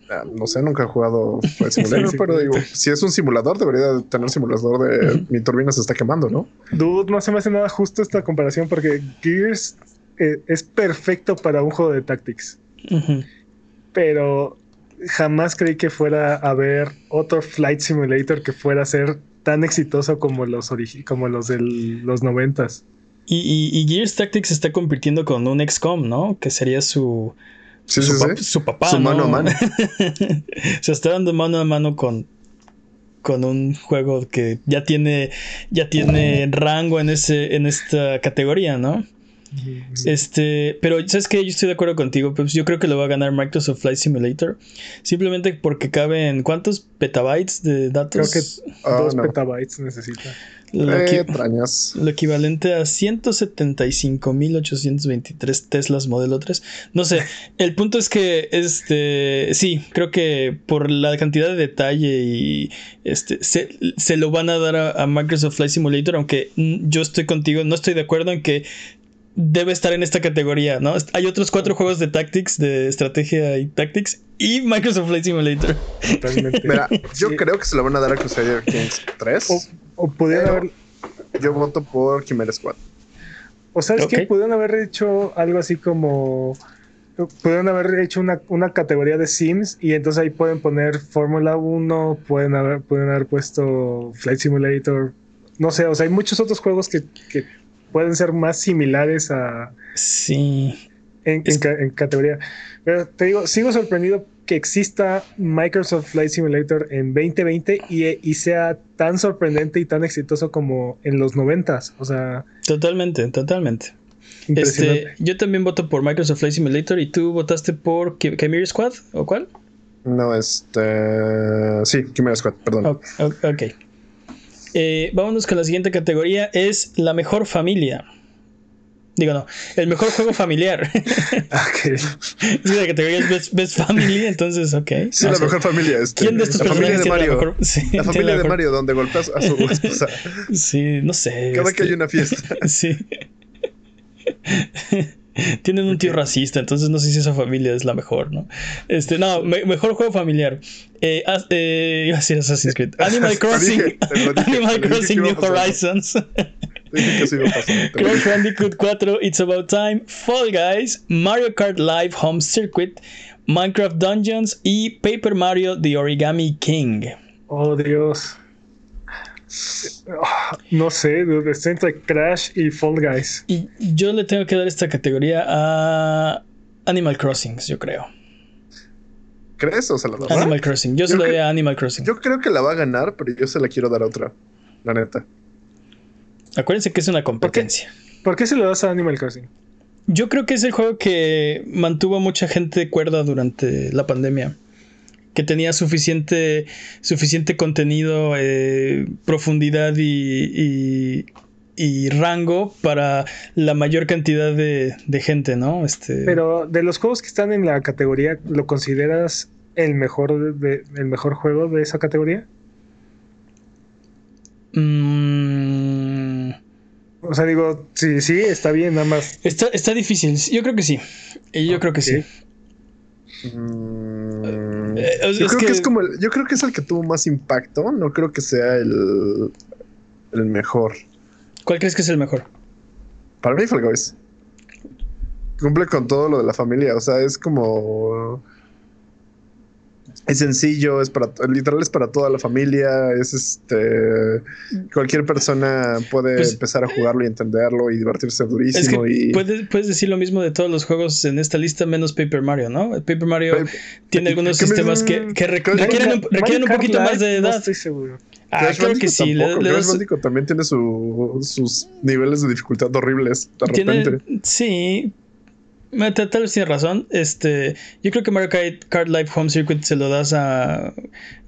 Ah, no sé, nunca he jugado Sí, sí, pero digo, si es un simulador, debería tener simulador de mi turbina se está quemando, ¿no? Dude, no se me hace nada justo esta comparación porque Gears eh, es perfecto para un juego de Tactics. Pero jamás creí que fuera a haber otro Flight Simulator que fuera a ser tan exitoso como los, como los de los noventas. Y, y- y Gears Tactics se está compitiendo con un XCOM, ¿no? Que sería su, Sí, su, sí, pap- sí. su papá. Su ¿no? mano a mano. Se está dando mano a mano con, con un juego que ya tiene, ya tiene rango en, ese, en esta categoría, ¿no? Este, pero ¿sabes qué? Yo estoy de acuerdo contigo, pues yo creo que lo va a ganar Microsoft Flight Simulator. Simplemente porque cabe en cuántos petabytes de Creo datos. que Ah, dos no. petabytes necesita. Lo, Eh, lo equivalente a 175.823 Teslas modelo 3. No sé, el punto es que este sí, creo que por la cantidad de detalle y este se, se lo van a dar a, a Microsoft Flight Simulator, aunque mm, yo estoy contigo, no estoy de acuerdo en que debe estar en esta categoría, ¿no? Hay otros cuatro juegos de tactics, de estrategia y tactics y Microsoft Flight Simulator. Totalmente. Mira, yo Sí. creo que se lo van a dar a Crusader Kings 3. O, Pero- haber. Yo voto por Chimera Squad. O sabes Ok. que pudieron haber hecho algo así como. Pudieron haber hecho una, una categoría de Sims y entonces ahí pueden poner Fórmula 1, pueden haber, pueden haber puesto Flight Simulator. No sé, o sea, hay muchos otros juegos que, que pueden ser más similares a, Sí. en, Es- en ca- en categoría. Pero te digo, sigo sorprendido que exista Microsoft Flight Simulator en 2020 y, y sea tan sorprendente y tan exitoso como en los 90s. O sea, Totalmente, totalmente. Este, yo también voto por Microsoft Flight Simulator y tú votaste por Chi- Chimera Squad o cuál? No, este. Sí, Chimera Squad, perdón. Ok. Eh, vámonos con la siguiente categoría. Es la mejor familia. Digo, no, el mejor juego familiar. Ok. es que la categoría es Best, Best Family, entonces, ok. Sí, No la sé. mejor familia. Este, ¿Quién de estos la familia de Mario. la mejor? Sí, La familia la de Mario, donde golpeas a su esposa. Sí, no sé. Cada este, que hay una fiesta. Sí. Tienen un tío racista, entonces no sé si esa familia es la mejor, ¿no? Este, no, me- mejor juego familiar. Eh, as- eh, iba a decir Assassin's Creed. Animal Crossing. dije, dije, Animal Crossing New. Horizons. Dije que lo Crash. Bandicoot 4, It's About Time, Fall Guys, Mario Kart Live Home Circuit, Minecraft Dungeons y Paper Mario The Origami King. Oh, Dios. No sé, dude, está entre Crash y Fall Guys. Y yo le tengo que dar esta categoría a Animal Crossing, yo creo. ¿Crees o se la? Animal Crossing. Yo se lo doy a Animal Crossing. Yo creo que la va a ganar, pero yo se la quiero dar a otra. La neta. Acuérdense que es una competencia. ¿Por qué se lo das a Animal Crossing? Yo creo que es el juego que mantuvo a mucha gente cuerda durante la pandemia. Que tenía suficiente, suficiente contenido, eh, profundidad y, y- y rango para la mayor cantidad de, de gente, ¿no? Este, Pero de los juegos que están en la categoría, ¿lo consideras el mejor, de, el mejor juego de esa categoría? mm, O sea, digo, sí, sí, está bien, nada más. está, está difícil. Yo creo que sí. Y Yo creo que sí. Mm, yo es creo que... que- es como el- yo creo que es el que tuvo más impacto. No creo que sea el, el mejor. ¿Cuál crees que es el mejor? Para mí, Fall Guys. Cumple con todo lo de la familia. O sea, es como. Es sencillo, es para. Literal es para toda la familia. Es este. Cualquier persona puede Pues- empezar a jugarlo y entenderlo y divertirse Es durísimo. que y... puedes, puedes decir lo mismo de todos los juegos en esta lista, menos Paper Mario, ¿no? Paper Mario Paper- tiene algunos ¿Qué me- sistemas que, requieren, un, Mario requieren un poquito más de No edad. estoy seguro. Ah, Crash creo que sí. le- tampoco. le Crash das- Bandicoot también tiene su- sus niveles de dificultad horribles de tiene- repente. sí, Tal vez tienes razón. Este, yo creo que Mario Kart Live Home Circuit se lo das a,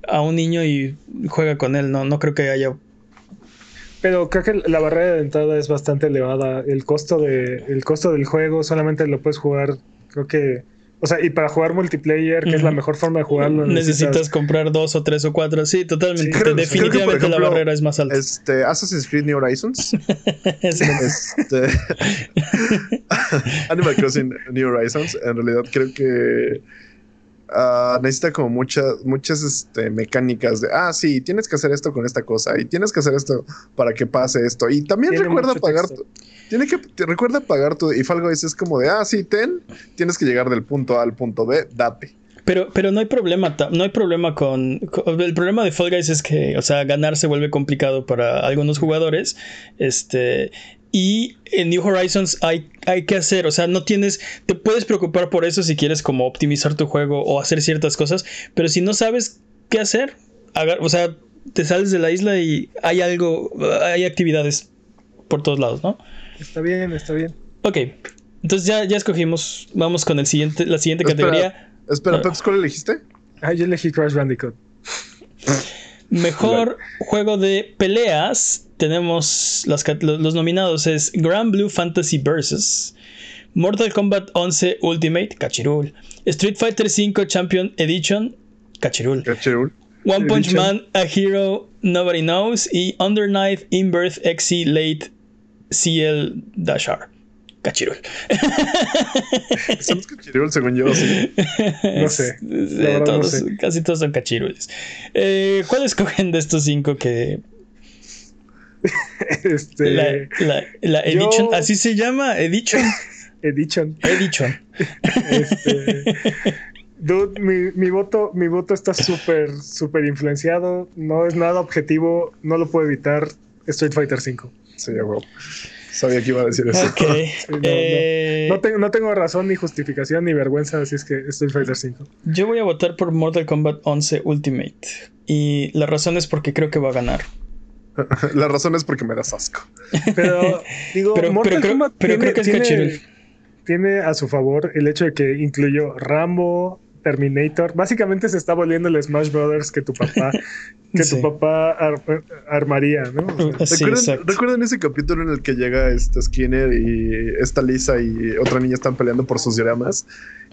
a un niño y juega con él. No, no creo que haya. Pero creo que la barrera de entrada es bastante elevada. El costo de, el costo del juego solamente lo puedes jugar, creo que, o sea, y para jugar multiplayer, que es la mejor forma de jugarlo, Necesitas comprar dos o tres o cuatro. Sí, totalmente. Sí, creo- creo que, Definitivamente ejemplo, la barrera es más alta. Este, Assassin's Creed New Horizons. Es- este, Animal Crossing New Horizons. En realidad creo que ah, necesita como muchas, muchas este, mecánicas de, ah, sí, tienes que hacer esto con esta cosa y tienes que hacer esto para que pase esto. Y también Tiene recuerda pagar, tu- tiene que, te recuerda pagar tu, y Fall Guys es como de, ah, sí, ten, tienes que llegar del punto A al punto B, date. Pero, pero no hay problema, no hay problema con, con- El problema de Fall Guys es que, o sea, ganar se vuelve complicado para algunos jugadores. Este. Y en New Horizons hay, hay que hacer, o sea, no tienes. Te puedes preocupar por eso si quieres como optimizar tu juego o hacer ciertas cosas. Pero si no sabes qué hacer, haga- o sea, te sales de la isla y hay algo. Hay actividades por todos lados, ¿no? Está bien, está bien. Ok. Entonces ya, ya escogimos. Vamos con el siguiente, la siguiente Espera. categoría. Espera, Ah. Peps, ¿cuál elegiste? Ah, yo elegí Crash Bandicoot. Mejor juego de peleas. Tenemos las los, los nominados es Grand Blue Fantasy Versus, Mortal Kombat 11 Ultimate, Cachirul, Street Fighter V Champion Edition, Cachirul, Cachirul. One Punch Edition. Man A Hero Nobody Knows y Under Night In Birth XC Late CL Dashar, Cachirul. Son Cachirul, según yo, sí. No sé. Casi todos son cachirules. Eh, ¿Cuál escogen de estos cinco que Este, La, la, la Yo- Edition, así se llama, Edition. Edition. Edition. Este, dude, mi, mi voto, mi voto está súper, súper influenciado. No es nada objetivo. No lo puedo evitar. Street Fighter V. Sí. Sabía que iba a decir eso. No. eh, No tengo, no tengo razón, ni justificación, ni vergüenza, así es que Street Fighter V. Yo voy a votar por Mortal Kombat 11 Ultimate. Y la razón es porque creo que va a ganar. La razón es porque me das asco. Pero digo, Pero- Mortal pero creo- Kombat pero tiene, creo que es tiene- tiene a su favor el hecho de que incluyó Rambo, Terminator. Básicamente se está volviendo el Smash Brothers que tu papá, que Sí. tu papá ar- armaría, ¿no? O sea, Sí, ¿Recuerdan, recuerdan ese capítulo en el que llega este Skinner y esta Lisa y otra niña están peleando por sus dioramas?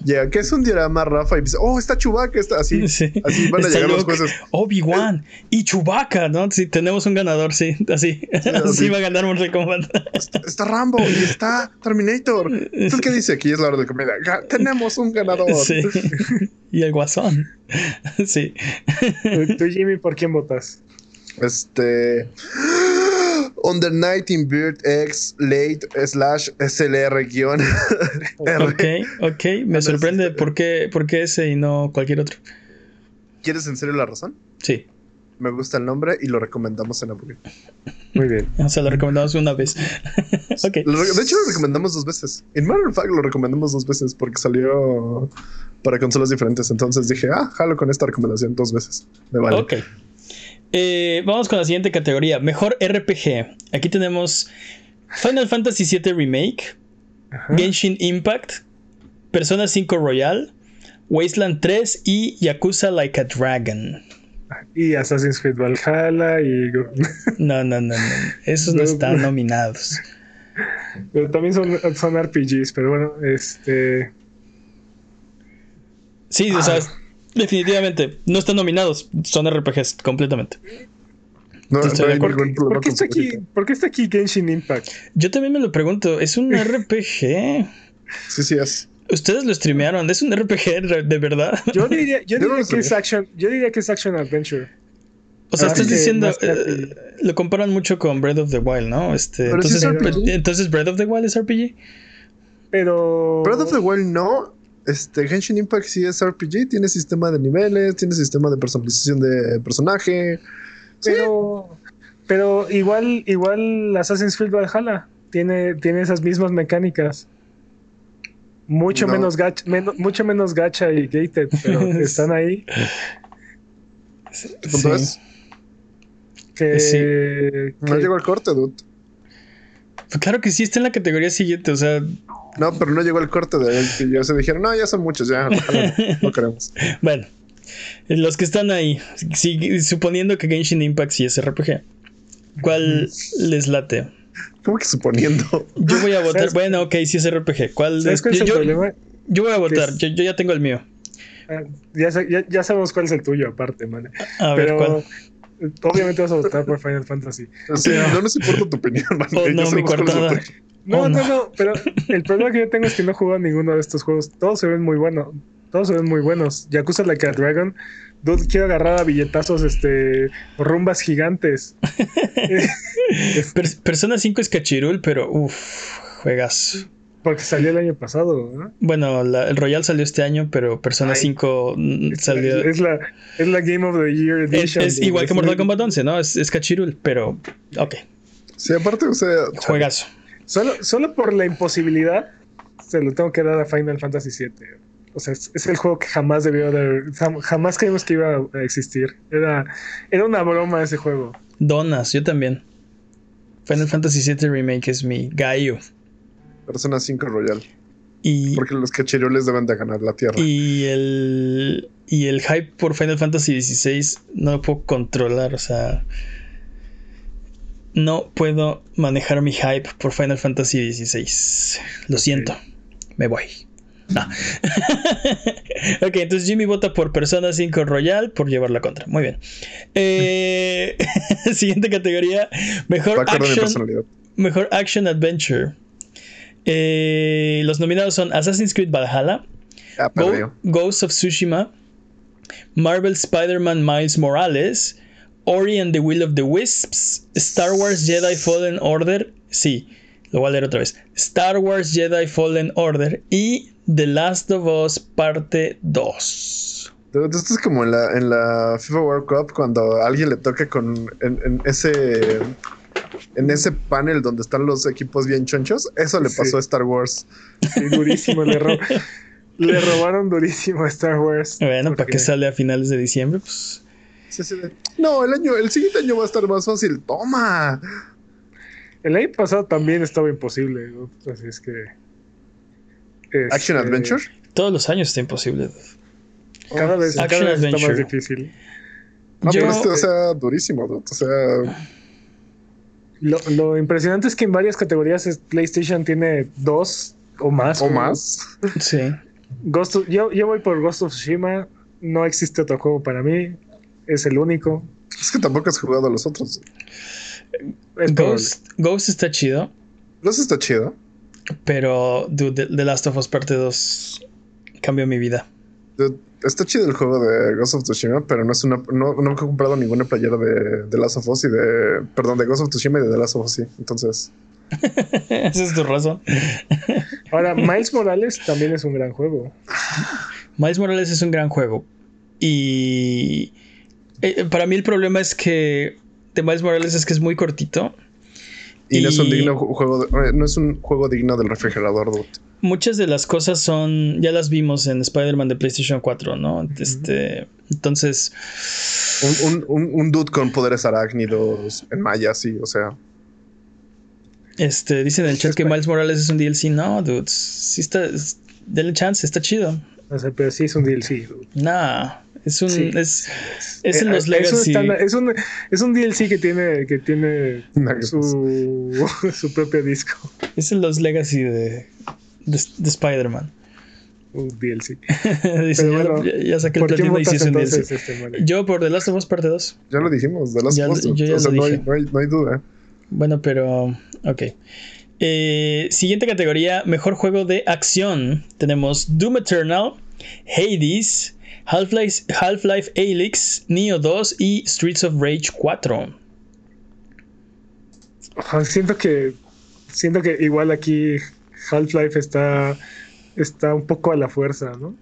Llega, ¿qué es un diorama, Rafa? Y dice, oh, está Chewbacca, está así. Sí. Así van a Está llegar los Luke, jueces. Obi-Wan y Chewbacca, ¿no? Sí, tenemos un ganador, sí. Así. Así, así. va a ganar Mortal Kombat. Está, está Rambo y está Terminator. ¿Tú qué dice? Aquí es la hora de comedia. Ga- Tenemos un ganador. Sí. Y el guasón. Sí. ¿Tú, Jimmy, por quién votas? Este. On the night in Bird X late slash SLR guion. R. Ok, ok. Me sorprende por qué, por qué ese y no cualquier otro. ¿Quieres en serio la razón? Sí. Me gusta el nombre y lo recomendamos en Apoque. Muy bien. O sea, lo recomendamos una vez. ok. Lo re- De hecho, lo recomendamos dos veces. En Matter of Fact lo recomendamos dos veces porque salió para consolas diferentes. Entonces dije, ah, jalo con esta recomendación dos veces. Me vale. Ok. Eh, vamos con la siguiente categoría. Mejor RPG. Aquí tenemos Final Fantasy VII Remake, Ajá. Genshin Impact, Persona 5 Royal, Wasteland 3 y Yakuza Like a Dragon. Y Assassin's Creed Valhalla y... No, no, no, no. Esos no No, están no. nominados. Pero también son, son RPGs, pero bueno, este... Sí, o sea, definitivamente no están nominados. Son RPGs completamente. No, Estoy no hay ningún problema ¿Por qué, está aquí. ¿Por qué está aquí Genshin Impact? Yo también me lo pregunto. ¿Es un RPG? Sí, sí es. Ustedes lo streamearon. ¿Es un RPG de verdad? Yo diría, yo Yo no diría lo que es action, yo diría que es action adventure. O sea, Ah, estás diciendo, eh, lo comparan mucho con Breath of the Wild, ¿no? Este, Pero sí entonces, es RPG. entonces Breath of the Wild es RPG. Pero. Breath of the Wild no. Este, Genshin Impact sí es RPG, tiene sistema de niveles, tiene sistema de personalización de personaje. Pero. Pero igual, igual Assassin's Creed Valhalla tiene, tiene esas mismas mecánicas. Mucho No. menos gacha, mucho menos gacha y gated, pero están ahí. ¿Qué punto Sí. Que, Sí. que- No llegó al corte, dude. Pues claro que sí, está en la categoría siguiente, o sea. No, pero no llegó el corte de él. Y ya se dijeron, no, ya son muchos, ya, no, no queremos. Bueno, los que están ahí, suponiendo que Genshin Impact sí es RPG, ¿cuál les late? ¿Cómo que suponiendo? Yo voy a votar. ¿Sabes? Bueno, ok, sí es RPG. ¿Cuál ¿Sabes es? cuál es el Yo, problema? yo voy a votar, yo, yo ya tengo el mío. Ah, Ya, ya, ya sabemos cuál es el tuyo, aparte, man. A ver, Pero ¿cuál? Obviamente vas a votar por Final Fantasy. O sea, no nos importa tu opinión, man. Oh, no, mi tuyo. No, Oh, no, no. no, pero el problema que yo tengo es que no he jugado ninguno de estos juegos. Todos se ven muy buenos. Todos se ven muy buenos. Yakuza Like a Dragon. Dude, quiero agarrar a billetazos, este, rumbas gigantes. Per- Persona 5 es cachirul, pero uff, juegas. Porque salió el año pasado, ¿no? Bueno, la- el Royal salió este año, pero Persona Ay. 5 mm, Es, salió. es la, es la Game of the Year Es, Edition. es igual que Mortal Kombat 11, ¿no? Es, es cachirul, pero ok, Sí, aparte, o sea, juegazo. Solo, solo por la imposibilidad se lo tengo que dar a Final Fantasy VII. O sea, es, es el juego que jamás debió de... jam- Jamás creímos que iba a existir. Era, era una broma ese juego. Donas, yo también. Final Fantasy VII Remake es mi gallo. Persona 5 Royal. Y, Porque los cachirules deben de ganar la tierra. y el. Y el hype por Final Fantasy XVI no lo puedo controlar, o sea. No puedo manejar mi hype por Final Fantasy XVI. Lo siento, me voy. Ah. ok, entonces Jimmy vota por Persona 5 Royal por llevar la contra. Muy bien. Eh, siguiente categoría: Mejor action, mejor action adventure. Eh, los nominados son Assassin's Creed Valhalla, Ah, Go-. Ghost of Tsushima, Marvel Spider-Man Miles Morales, Ori and the Will of the Wisps, Star Wars Jedi Fallen Order, sí, lo voy a leer otra vez, Star Wars Jedi Fallen Order y The Last of Us Parte 2. Dude, Esto es como en la, en la FIFA World Cup cuando a alguien le toca con en, en ese en ese panel donde están los equipos bien chonchos. Eso le Sí. pasó a Star Wars. Sí, durísimo. le, ro- le robaron durísimo a Star Wars. Bueno, ¿para qué sale a finales de diciembre? Pues Sí, sí, de, no, el año, el siguiente año va a estar más fácil. Toma. El año pasado también estaba imposible. ¿no? Así es que... Action este, Adventure. todos los años está imposible. Cada vez. Action cada vez está más difícil. No, Yo- pero este, o sea, durísimo. dude. O sea, Lo, lo impresionante es que en varias categorías es- PlayStation tiene dos o más. o juegos. más. Sí. Ghost of- yo, yo voy por Ghost of Tsushima. No existe otro juego para mí. Es el único. Es que tampoco has jugado a los otros. Ghost, Ghost está chido, Los está chido. pero dude, The, The Last of Us Parte 2 cambió mi vida. Dude, Está chido el juego de Ghost of Tsushima, pero no es una. No, no he comprado ninguna playera de, de Last of Us y de. Perdón, de Ghost of Tsushima y de The Last of Us, sí. Entonces. Esa es tu razón. Ahora, Miles Morales también es un gran juego. Miles Morales es un gran juego. Y eh, para mí el problema es que de Miles Morales es que es muy cortito. Y, no es un digno ju- juego. de- no es un juego digno del refrigerador, dude. Muchas de las cosas son, ya las vimos en Spider-Man de PlayStation 4, ¿no? Este, entonces, Un, un, un, dude con poderes arácnidos en maya, sí, o sea. este, dicen en el chat que Miles Morales es un DLC. No, dudes, sí está, es- denle chance, está chido. O sea, pero sí es un DLC. Nah, es un, Sí. es, es en Eh, los es un Legacy. es, un, es un DLC que tiene, que tiene su, su propio disco. Es en los Legacy de, de, de Spider-Man. Un DLC. Dice, Pero ya, bueno, ya- ya saqué el ¿Por qué platino y es un DLC. este? Yo por The Last of Us parte 2. Ya lo dijimos, de las Ya lo- cosas. yo ya O sea, lo no hay, dije. no, hay, no hay duda. Bueno, pero. Ok. Eh, siguiente categoría: Mejor juego de acción. Tenemos Doom Eternal, Hades, Half-Life Half-Life Alyx, Neo 2 y Streets of Rage 4. Ajá, Siento que siento que igual aquí Half-Life está está un poco a la fuerza, ¿no?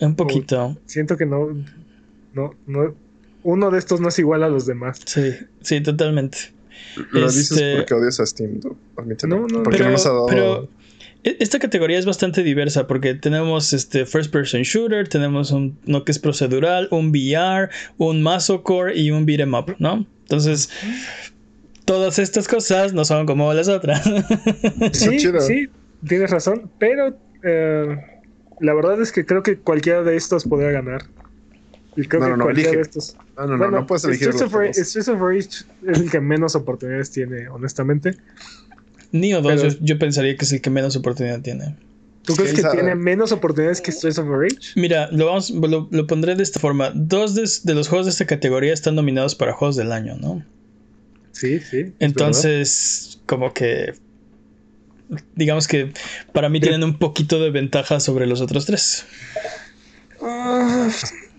Un poquito. Siento que no no no uno de estos no es igual a los demás. Sí, sí, totalmente. Lo Este- dices porque odias a Steam. Admítelo. No, no, porque pero, no nos ha dado. pero e- esta categoría es bastante diversa porque tenemos este first person shooter, tenemos un no que es procedural, un VR, un masocore y un beat 'em up, ¿no? Entonces todas estas cosas no son como las otras. Sí, sí, tienes razón, pero eh, la verdad es que creo que cualquiera de estos podría ganar. Y creo No, que no, no, elige. de estos. No, no, no, Bueno, no puedes elegir. Streets of, los Rage, es el que menos oportunidades tiene, honestamente. Neo 2 Pero- yo, yo pensaría que es el que menos oportunidad tiene. ¿Tú crees ¿Quién que sabe? tiene menos oportunidades que Streets of Rage? Mira, lo, vamos, lo, lo pondré de esta forma. Dos de, de los juegos de esta categoría están nominados para juegos del año, ¿no? Sí, sí. es Entonces, como que... Digamos que para mí tienen un poquito de ventaja sobre los otros tres. Ah,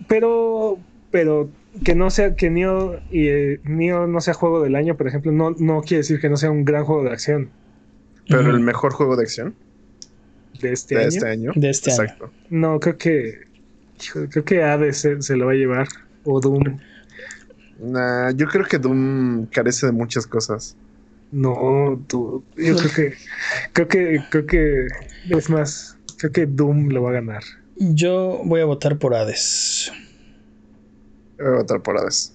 pero, pero que no sea que Neo y eh, Neo no sea juego del año, por ejemplo, no, no quiere decir que no sea un gran juego de acción Pero el mejor juego de acción de este de año. este año. De este año. Exacto. No, creo que creo que Hades se, se lo va a llevar o Doom. Nah, yo creo que Doom carece de muchas cosas. No, tú, yo creo que creo que creo que es más, creo que Doom lo va a ganar. Yo voy a votar por Hades. Voy a votar por Hades.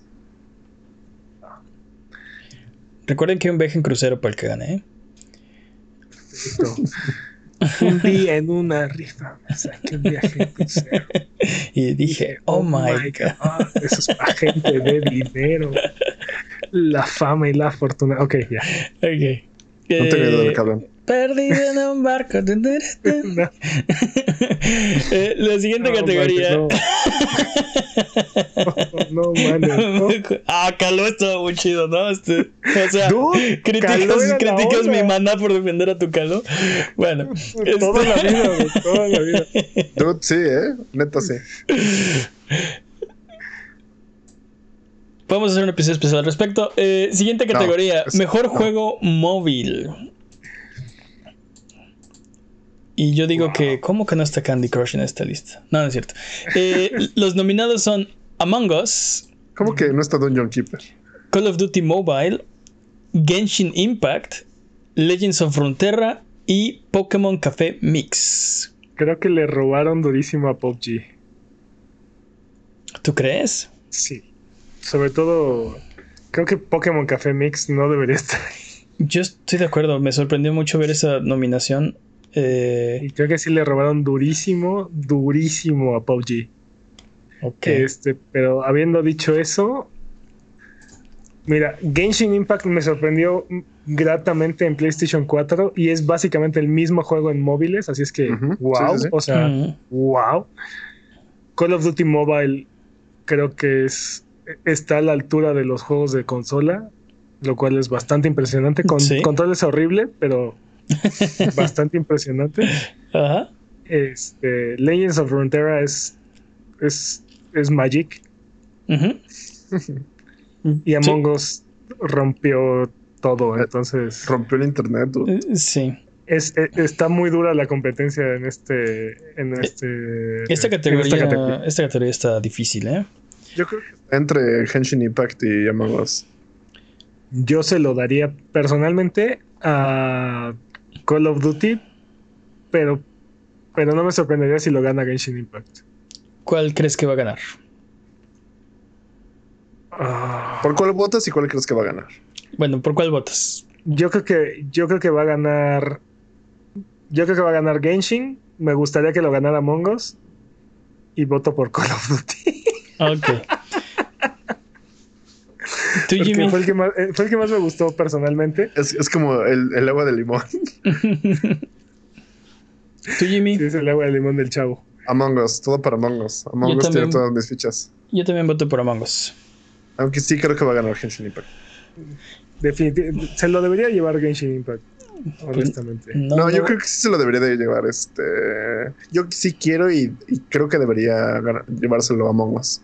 Recuerden que hay un viaje en crucero para el que gane, ¿eh? Perfecto. un día en una rifa me saqué un viaje en crucero. Y dije, oh, my god. Eso es para gente de dinero. La fama y la fortuna. Ok, ya. Ok. No de Eh, que hablan. Perdido en un barco. No, Eh, la siguiente no, categoría. No, no, mames, no. ah, Caló estaba muy chido, ¿no? Este, o sea, criticas, mi maná por defender a tu Caló. Bueno, Toda la este- vida, güey, toda la vida. Dude, sí, ¿eh? Neta, sí. Podemos hacer un episodio especial al respecto. Eh, siguiente categoría: es- Mejor no. juego móvil. Y yo digo que, ¿cómo que no está Candy Crush en esta lista? No, no es cierto. Eh, los nominados son Among Us, ¿Cómo que no está Dungeon Keeper? Call of Duty Mobile, Genshin Impact, Legends of Frontera y Pokémon Café Mix. Creo que le robaron durísimo a PUBG. ¿Tú crees? Sí. Sobre todo, creo que Pokémon Café Mix no debería estar ahí. Yo estoy de acuerdo, me sorprendió mucho ver esa nominación. Eh, Y creo que sí le robaron durísimo, durísimo a PUBG. ok. Este, pero habiendo dicho eso, mira, Genshin Impact me sorprendió gratamente en PlayStation 4 y es básicamente el mismo juego en móviles, así es que wow, sí, sí, sí. o sea, Mm. wow. Call of Duty Mobile creo que es está a la altura de los juegos de consola, lo cual es bastante impresionante. Con Sí. control es horrible, pero bastante impresionante. Ajá. Este, Legends of Frontera es, es, es Magic Ujú. y Among Us rompió todo. Entonces, Rompió el internet. Eh, Sí. es, e- está muy dura la competencia en este. En este Esta en categoría, esta categoría. esta categoría está difícil, ¿eh? Yo creo que entre Henshin Impact y Among Us. Yo se lo daría personalmente a Call of Duty, pero, pero no me sorprendería si lo gana Genshin Impact. ¿Cuál crees que va a ganar? Ah, ¿Por cuál votas y cuál crees que va a ganar? Bueno, ¿por cuál votas? yo creo que yo creo que va a ganar. Yo creo que va a ganar Genshin. Me gustaría que lo ganara Among Us. Y voto por Call of Duty. Ok. Tú, Porque Jimmy. fue el, que más, eh, fue el que más me gustó personalmente. Es, es como el, el agua de limón. Tú, Jimmy. Sí, es el agua de limón del chavo. Among Us, todo para Among Us. Among Yo Us tiene todas mis fichas. Yo también voto por Among Us. Aunque sí creo que va a ganar Henshin Impact. Definitivamente. Se lo debería llevar Genshin Impact. Honestamente. No, No, yo creo que sí se lo debería de llevar. Este, yo sí quiero y, y creo que debería ganar- llevárselo a Among Us.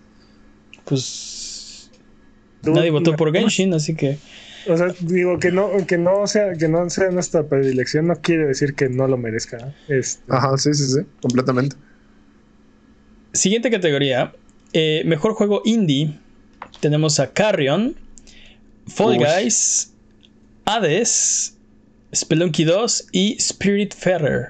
Pues. Nadie votó por Genshin, así que. O sea, digo que no, que no sea, que no sea nuestra predilección, no quiere decir que no lo merezca. Este, Ajá, sí, sí, sí, completamente. Siguiente categoría. eh, mejor juego indie. Tenemos a Carrion, Fall Uy. Guys, Hades, Spelunky 2 y Spirit Ferrer.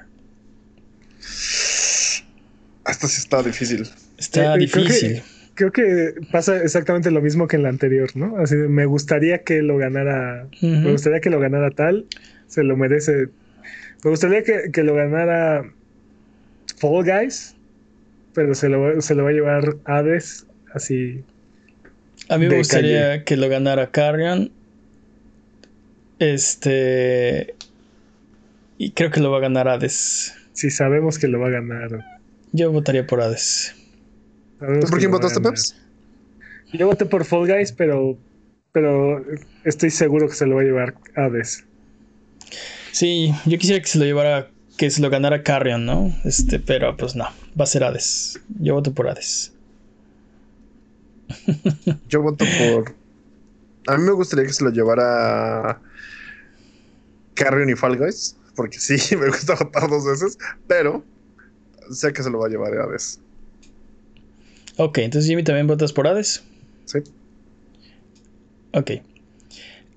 Esta sí está difícil. Está Eh, eh, creo que- difícil. Creo que pasa exactamente lo mismo que en la anterior, ¿no? Así me gustaría que lo ganara, me gustaría que lo ganara tal, se lo merece. Me gustaría que, que lo ganara Fall Guys, pero se lo, se lo va a llevar Hades, así. A mí me gustaría que lo ganara Carrion. Este. Y creo que lo va a ganar Hades. Sí, sabemos que lo va a ganar. Yo votaría por Hades. ¿Por quién votaste, Peps? Yo voté por Fall Guys, pero, pero estoy seguro que se lo va a llevar Hades. Sí, yo quisiera que se lo llevara, que se lo ganara Carrion, ¿no? Este, pero pues no, va a ser Hades. Yo voto por Hades. Yo voto por. A mí me gustaría que se lo llevara Carrion y Fall Guys, porque sí, me gusta votar dos veces, pero sé que se lo va a llevar Hades. Ok, entonces Jimmy también votas por Hades. Sí. Ok.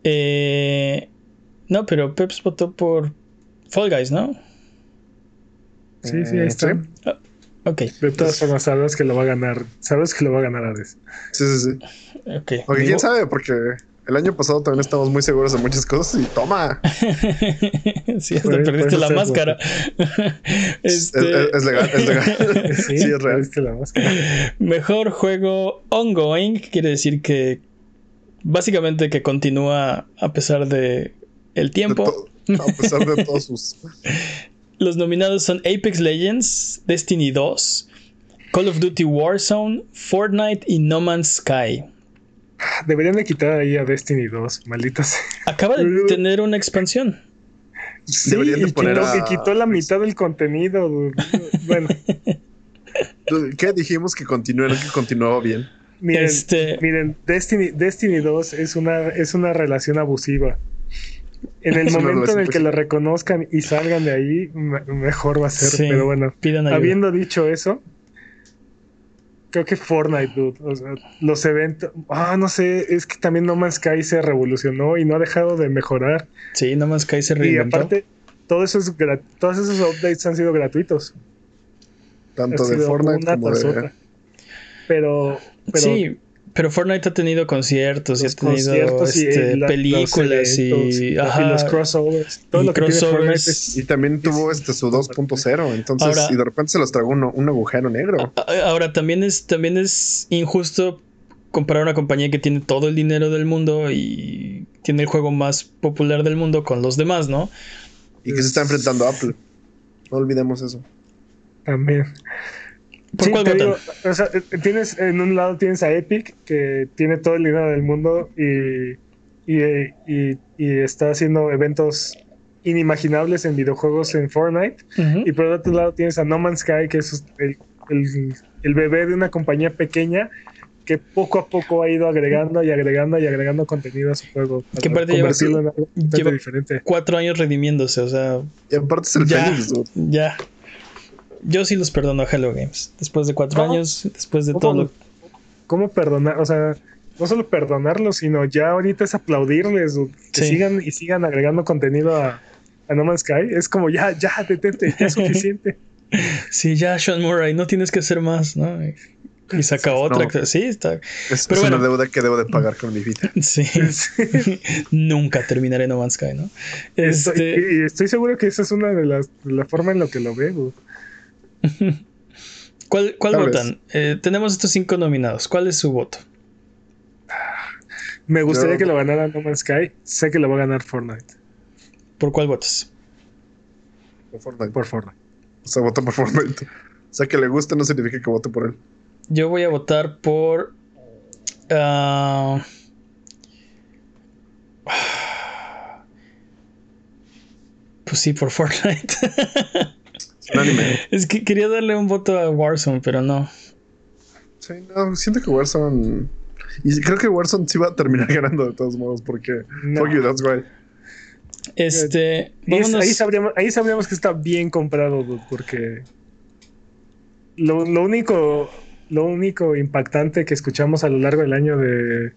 Eh, no, pero Peps votó por Fall Guys, ¿no? Sí, sí, ahí está. Ah, ok. De todas formas, sabes que lo va a ganar. Sabes que lo va a ganar Hades. Sí, sí, sí. Ok. Porque quién sabe, porque el año pasado también estamos muy seguros de muchas cosas y toma. sí, hasta perdiste la máscara. este... es, legal, es legal. sí, sí, es real. La máscara. Mejor juego ongoing, quiere decir que básicamente que continúa a pesar de el tiempo. a pesar de todos sus. Los nominados son Apex Legends, Destiny 2, Call of Duty Warzone, Fortnite y No Man's Sky. Deberían de quitar ahí a Destiny 2, malditas. Acaba de tener una expansión. Sí, Deberían de poner quitó, a... quitó la mitad del contenido. bueno. ¿Qué dijimos que continuara, que continuaba bien? Miren, este... miren Destiny, Destiny 2 es una, es una relación abusiva. En el momento en el que lo reconozcan y salgan de ahí, mejor va a ser. pero bueno, habiendo dicho eso, creo que Fortnite, dude. O sea, los eventos. Ah, no sé, es que también No Man's Sky se revolucionó y no ha dejado de mejorar. Sí, No Man's Sky se reinventó. Y aparte, todo eso es todos esos updates han sido gratuitos. Tanto de Fortnite como de. Otra. Pero, pero. Sí. Pero Fortnite ha tenido conciertos y ha tenido este, y la, películas y, y, los crossovers. Todo lo que crossovers. y también tuvo este su 2.0. Entonces, ahora, y de repente se los tragó uno, un agujero negro. Ahora, también es, también es injusto comparar una compañía que tiene todo el dinero del mundo y tiene el juego más popular del mundo con los demás, ¿no? Y que se está enfrentando a Apple. No olvidemos eso. También. ¿Por cuál digo, o sea, eh, tienes, en un lado tienes a Epic, que tiene todo el dinero del mundo y, y, y, y está haciendo eventos inimaginables en videojuegos en Fortnite. Uh -huh. Y por el otro lado tienes a No Man's Sky, que es el, el, el, bebé de una compañía pequeña que poco a poco ha ido agregando y agregando y agregando contenido a su juego. Que aparte lleva, en algo lleva diferente. cuatro años redimiéndose, o sea... Y aparte es el ya, feliz, ya. Yo sí los perdono a Hello Games. Después de cuatro ¿Cómo? años, después de ¿Cómo? todo lo... ¿Cómo perdonar? O sea, no solo perdonarlos, sino ya ahorita es aplaudirles, que Sí. sigan y sigan agregando contenido a, a No Man's Sky. Es como ya, ya, detente, ya es suficiente. Sí, ya, Sean Murray, no tienes que hacer más, ¿no? Y- Y saca otra. No. Sí, está. Es, Pero es una bueno. deuda que debo de pagar con mi vida. Sí. Nunca terminaré No Man's Sky, ¿no? Estoy, Este, y estoy seguro que esa es una de las la forma en la que lo veo. ¿Cuál, cuál votan? Eh, tenemos estos cinco nominados. ¿Cuál es su voto? Me gustaría Yo- que lo ganara No Man's Sky. Sé que lo va a ganar Fortnite. ¿Por cuál votas? Por Fortnite. Por Fortnite. O sea, votó por Fortnite. O sea, que le guste no significa que vote por él. Yo voy a votar por. ah, pues sí, por Fortnite. Es un anime. es que quería darle un voto a Warzone, pero no. Sí, no, siento que Warzone. Y creo que Warzone sí va a terminar ganando de todos modos, porque. No. Fuck you, that's right. Este. Es- ahí, sabríamos, ahí sabríamos que está bien comprado, dude, porque lo, lo único lo único impactante que escuchamos a lo largo del año de.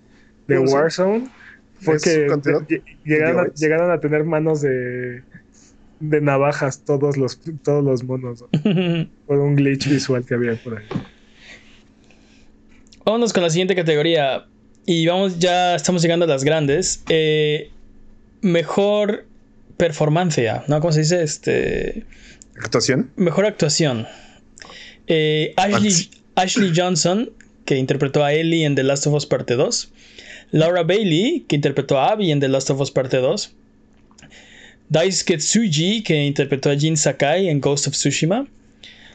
Warzone fue Es que llegaron, a, llegaron a tener manos de, de navajas todos los, todos los monos ¿no? por un glitch visual que había por ahí. Vámonos con la siguiente categoría. Y vamos, ya estamos llegando a las grandes. Eh, mejor performance, ¿no? ¿Cómo se dice? Este. ¿Actuación? Mejor actuación. Eh, Ashley, Ashley Johnson, que interpretó a Ellie en The Last of Us Parte 2. Laura Bailey, que interpretó a Abby en The Last of Us Parte 2. Daisuke Tsuji, que interpretó a Jin Sakai en Ghost of Tsushima.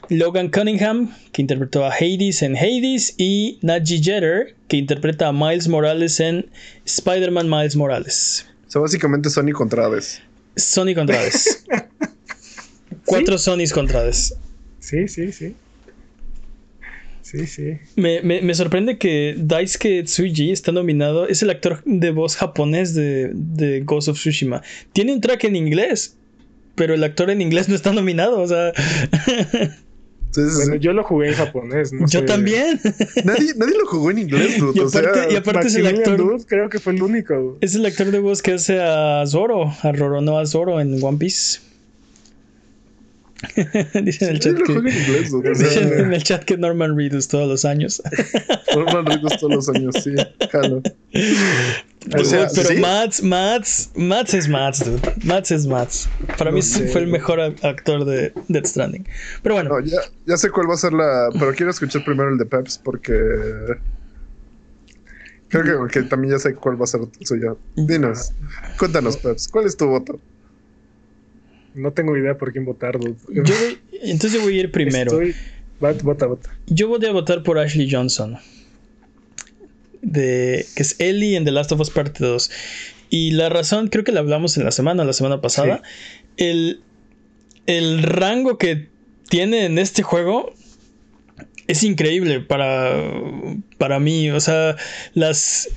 Logan Cunningham, que interpretó a Hades en Hades. Y Naji Jeter, que interpreta a Miles Morales en Spider-Man Miles Morales. O sea, básicamente Sony contra Hades. Sony contra Hades. Cuatro Sonys contra Hades. Sí, sí, sí. Sí, sí. Me, me, me, sorprende que Daisuke Tsuji está nominado. Es el actor de voz japonés de, de, Ghost of Tsushima. Tiene un track en inglés, pero el actor en inglés no está nominado. O sea. bueno, yo lo jugué en japonés. No yo sé. también. Nadie, nadie, lo jugó en inglés, dude. Y aparte, o sea, y aparte es el actor. Dude, creo que fue el único. Es el actor de voz que hace a Zoro, a Roronoa Zoro en One Piece. Dicen en el chat que. juega en inglés, dude. O Dicen sea, en el chat que Norman Reedus todos los años. Norman Reedus todos los años, sí. Jalo. Pero, O sea, pero sí. Mats, Mats, Mats es Mats, dude. Mats es Mats. Para mí sé, fue el mejor ac- actor de Death Stranding. Pero bueno, No, ya, ya sé cuál va a ser la. Pero quiero escuchar primero el de Peps porque. Creo que, que también ya sé cuál va a ser el suyo. Dinos, cuéntanos, Peps, ¿cuál es tu voto? No tengo idea por quién votar, dude. yo voy- entonces yo voy a ir primero. Estoy... Vota, vota, vota. Yo voy a votar por Ashley Johnson. De, que es Ellie en The Last of Us Parte 2. Y la razón, creo que la hablamos en la semana, la semana pasada. El, el rango que tiene en este juego es increíble para, para mí. O sea, las,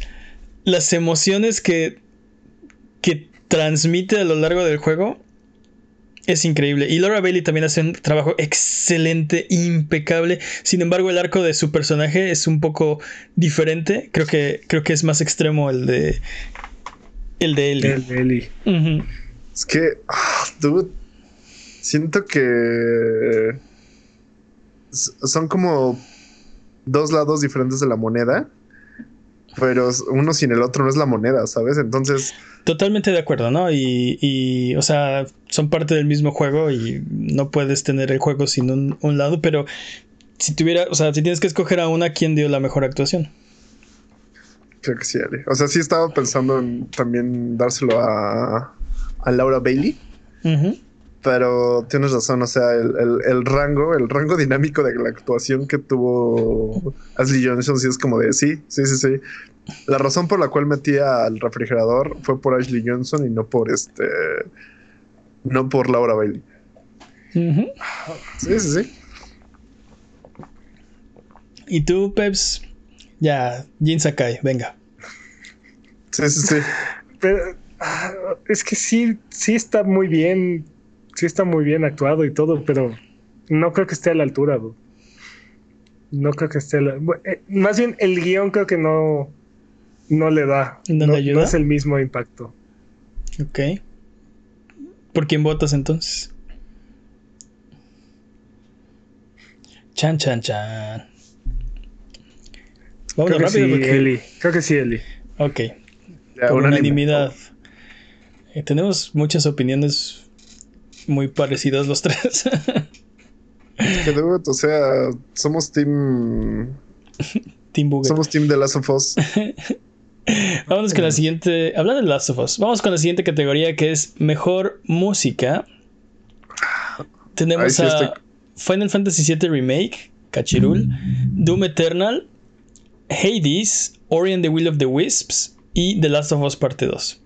las emociones que, que transmite a lo largo del juego es increíble. Y Laura Bailey también hace un trabajo excelente, impecable. Sin embargo, el arco de su personaje es un poco diferente. Creo que, creo que es más extremo el de. El de Ellie. El de Eli. Ujú. Es que, ah, dude, siento que son como dos lados diferentes de la moneda, pero uno sin el otro no es la moneda, ¿sabes? Entonces, Totalmente de acuerdo, ¿no? Y, y, o sea, son parte del mismo juego y no puedes tener el juego sin un, un lado, pero si tuviera, o sea, si tienes que escoger a una, ¿quién dio la mejor actuación? creo que sí, Ali. O sea, sí estaba pensando en también dárselo a, a Laura Bailey. Pero tienes razón, o sea, el, el- el rango, el rango dinámico de la actuación que tuvo Ashley Johnson sí es como de sí, sí, sí, sí. La razón por la cual metí al refrigerador fue por Ashley Johnson y no por este, no por Laura Bailey. Sí, sí, sí. Y tú, Peps, ya, Jin Sakai, venga. Sí, sí, sí. Pero ah, es que sí, sí está muy bien. Sí está muy bien actuado y todo, pero no creo que esté a la altura, dude. No creo que esté a la... eh, Más bien, el guion creo que no, no le da. ¿No le ayuda? no es el mismo impacto. Ok. ¿Por quién votas entonces? Chan, chan, chan. Vamos Creo que rápido sí, porque. Eli. Creo que sí, Eli. Ok, Ya, por unánime. unanimidad. Eh, tenemos muchas opiniones muy parecidas los tres. Que dude, o sea, somos team, Team Booger. somos team de Last of Us. Vámonos con la siguiente. Hablando de Last of Us, vamos con la siguiente categoría que es mejor música. Tenemos sí a estoy. Final Fantasy VII Remake, Cachirul, Doom Eternal, Hades, Ori and the Will of the Wisps y The Last of Us Parte 2.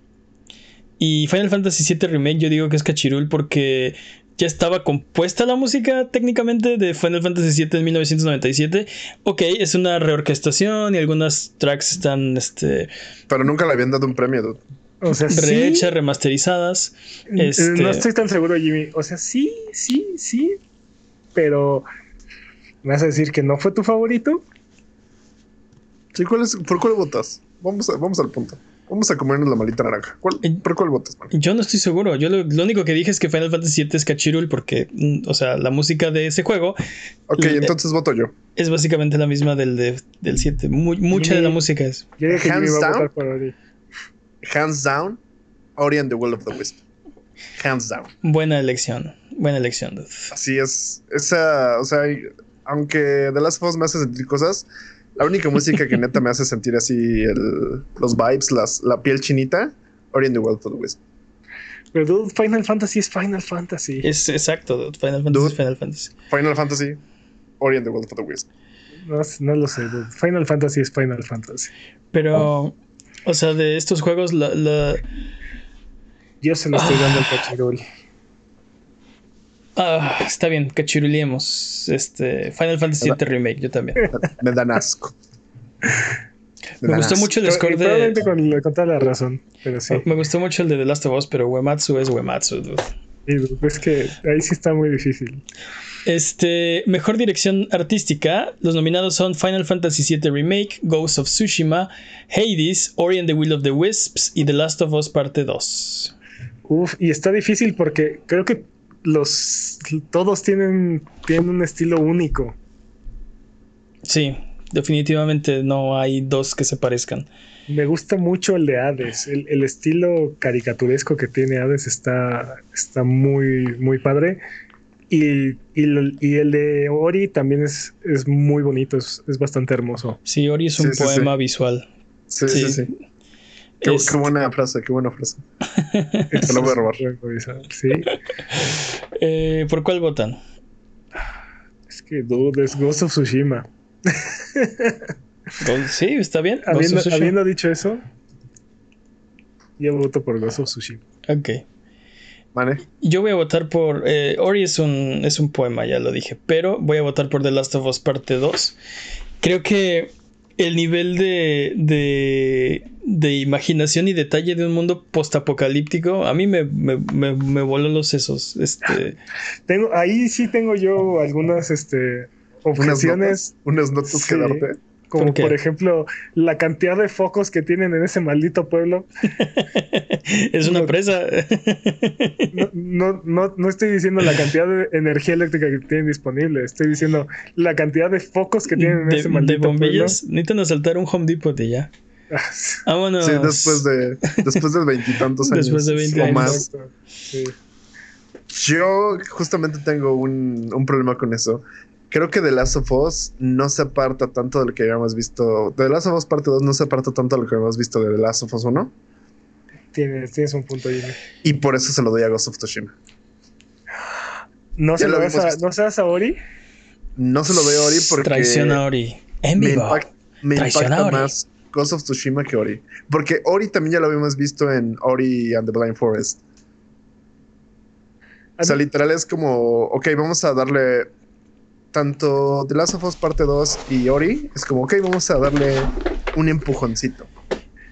Y Final Fantasy VII Remake yo digo que es Cachirul porque ya estaba compuesta la música técnicamente de Final Fantasy VII en 1997. Ok, es una reorquestación y algunas tracks están este, Pero nunca le habían dado un premio, dude. O sea, sí. rehechas, remasterizadas. Eh, Este- No estoy tan seguro, Jimmy. O sea, sí, sí, sí. Pero. ¿Me vas a decir que no fue tu favorito? Sí, ¿cuál es, ¿Por cuál votas? Vamos, a- vamos al punto. Vamos a comernos la malita naranja. ¿Cuál, Eh, ¿Por cuál votas, man? Yo no estoy seguro. Yo lo, lo único que dije es que Final Fantasy VII es Cachirul porque, mm, o sea, la música de ese juego Ok, Eh, entonces voto yo. es básicamente la misma del, de- del 7. Mu- mucha de la música es. Yo dije Hands down. Ori. Hands down, Ori and the Will of the Wisp. Hands down. Buena elección. Buena elección, dude. Así es. Esa, o sea, aunque The Last of Us me hace sentir cosas, la única música que neta me hace sentir así el- los vibes, las, la piel chinita, Ori and the Will of the Wisp. Pero dude, Final Fantasy es Final Fantasy. Es exacto, dude. Final Fantasy Dude. es Final Fantasy. Final Fantasy, Ori and the Will of the Wisp. No, no lo sé, dude. Final Fantasy es Final Fantasy. Pero, o sea, de estos juegos, la, la- Yo se lo estoy dando al Cachirul. Ah, está bien, cachiruliemos. Este, Final Fantasy VII Remake, yo también. Me dan asco. Me gustó asco. mucho el score probablemente de. con, con toda la razón, pero sí. Me gustó mucho el de The Last of Us, pero Uematsu es Uematsu, dude. Sí, es que ahí sí está muy difícil. Este, mejor dirección artística. Los nominados son Final Fantasy VII Remake, Ghost of Tsushima, Hades, Ori and the Will of the Wisps y The Last of Us Parte 2. Uf, y está difícil porque creo que los todos tienen, tienen un estilo único. Sí, definitivamente no hay dos que se parezcan. Me gusta mucho el de Hades. El, el estilo caricaturesco que tiene Hades está, está muy, muy padre. Y, y, el de Ori también es, es muy bonito, es, es bastante hermoso. Sí, Ori es un Sí, sí, poema visual. Sí, sí, Sí. Qué, Es- qué buena frase, qué buena frase. Te lo voy a robar. Sí, eh, ¿Por cuál votan? es que dude, es Ghost of Tsushima. Sí, está bien. Habiendo dicho eso, yo voto por Ghost of Tsushima. Ok. Vale. Yo voy a votar por. eh, Ori es un, es un poema, ya lo dije. Pero voy a votar por The Last of Us Parte 2. Creo que el nivel de, de, de imaginación y detalle de un mundo postapocalíptico a mí me, me, me, me voló los sesos. Este, Tengo, ahí sí tengo yo algunas este, Unas objeciones, notas, unas notas Sí. que darte. Como ¿Por ejemplo la cantidad de focos que tienen en ese maldito pueblo. es una No. presa. No, no, no, no estoy diciendo la cantidad de energía eléctrica que tienen disponible, estoy diciendo la cantidad de focos que tienen en de, ese de maldito bombillas. Necesitan asaltar un Home Depot y ya. pueblo. Vámonos. Sí, después de después de veintitantos años. Después de 20 o años. más. Sí. Yo justamente tengo un, un problema con eso. Creo que The Last of Us no se aparta tanto de lo que habíamos visto. The Last of Us parte 2 no se aparta tanto de lo que habíamos visto de The Last of Us 1. Tienes, tienes un punto ahí. Y por eso se lo doy a Ghost of Tsushima. No se lo a, esto. ¿no se das a Ori? No se lo doy a Ori porque Traición a Ori. En me, vivo. impact- me a impacta Ori. más Ghost of Tsushima que Ori. Porque Ori también ya lo habíamos visto en Ori and the Blind Forest. O sea, literal es como, ok, vamos a darle tanto The Last of Us parte 2 y Ori. Es como, ok, vamos a darle un empujoncito.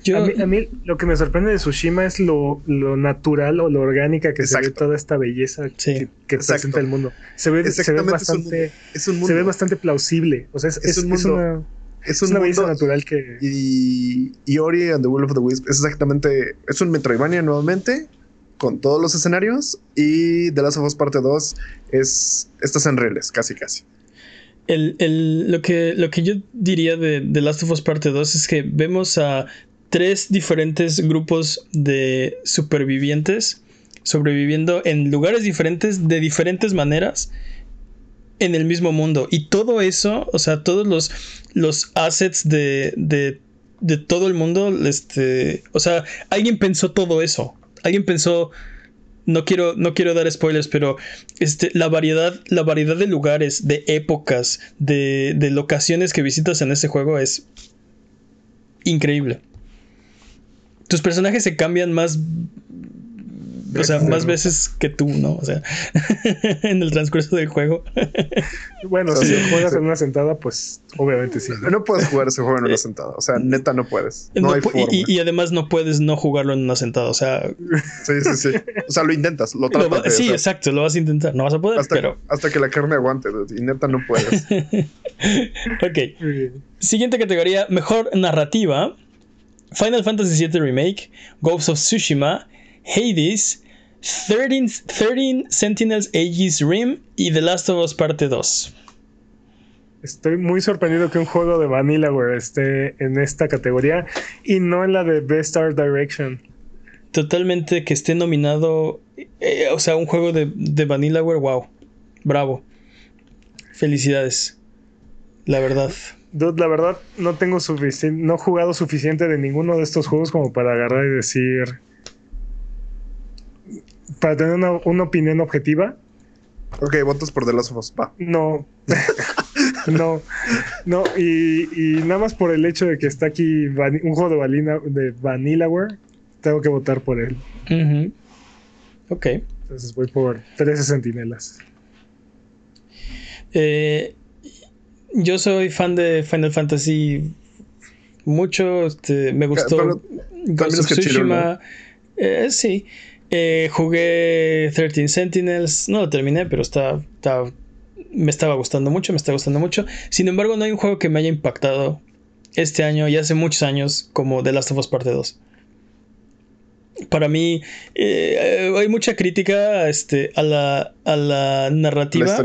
Yo, A mí, a mí lo que me sorprende de Tsushima es lo, lo natural o lo orgánica que se ve Exacto. toda esta belleza Sí. que, que Exacto. presenta el mundo. Se ve, se ve Exactamente, es un bastante, Es un mundo. se ve bastante plausible. O sea, es, Es es- un es mundo. una, es es un una belleza mundo. natural que... Y, y Ori and the Will of the Wisp es exactamente. Es un Metroidvania nuevamente. Con todos los escenarios. Y The Last of Us parte 2 es. Estás en reales, casi casi. el, el- lo, que, lo que yo diría de The Last of Us Parte 2 es que vemos a tres diferentes grupos de supervivientes sobreviviendo en lugares diferentes, de diferentes maneras, en el mismo mundo. Y todo eso, o sea, todos los, los assets de, de, de todo el mundo, este, o sea, alguien pensó todo eso. Alguien pensó, no quiero, no quiero dar spoilers, pero este, la variedad, la variedad de lugares, de épocas, de, de locaciones que visitas en este juego es increíble. Tus personajes se cambian más. O sea, más veces que tú, ¿no? O sea, en el transcurso del juego. Bueno, si juegas sí. en una sentada, pues obviamente sí. ¿no? No puedes jugar ese juego en una sentada. O sea, neta, no puedes. No, No hay forma. y, y además no puedes no jugarlo en una sentada. O sea, Sí, sí, sí. O sea, lo intentas, lo lo tratas. va- de sí, exacto, lo vas a intentar. No vas a poder, hasta, pero. hasta que la carne aguante, y neta no puedes. Ok. Siguiente categoría: Mejor narrativa. Final Fantasy VII Remake, Ghost of Tsushima, Hades, 13, 13 Sentinels Aegis Rim y The Last of Us Parte 2. Estoy muy sorprendido que un juego de Vanillaware esté en esta categoría y no en la de Best Art Direction. Totalmente que esté nominado, eh, o sea, un juego de, de Vanillaware, wow, bravo. Felicidades, la verdad. Dude, la verdad no tengo suficiente, no he jugado suficiente de ninguno de estos juegos como para agarrar y decir, para tener una, una opinión objetiva. Ok, votos por The Last of Us. Va. No, no, no, y, y, nada más por el hecho de que está aquí un juego de, Vanilla, de Vanillaware, tengo que votar por él. Uh -huh. Ok. Entonces voy por 13 sentinelas. Eh, yo soy fan de Final Fantasy mucho. Este, me gustó Pero, Ghost of Tsushima. Eh, sí. Eh, jugué 13 Sentinels. No lo terminé, pero está, está, me estaba gustando mucho. Me está gustando mucho. Sin embargo, no hay un juego que me haya impactado este año y hace muchos años como The Last of Us Parte 2. Para mí, eh, hay mucha crítica este, a, la, a la narrativa.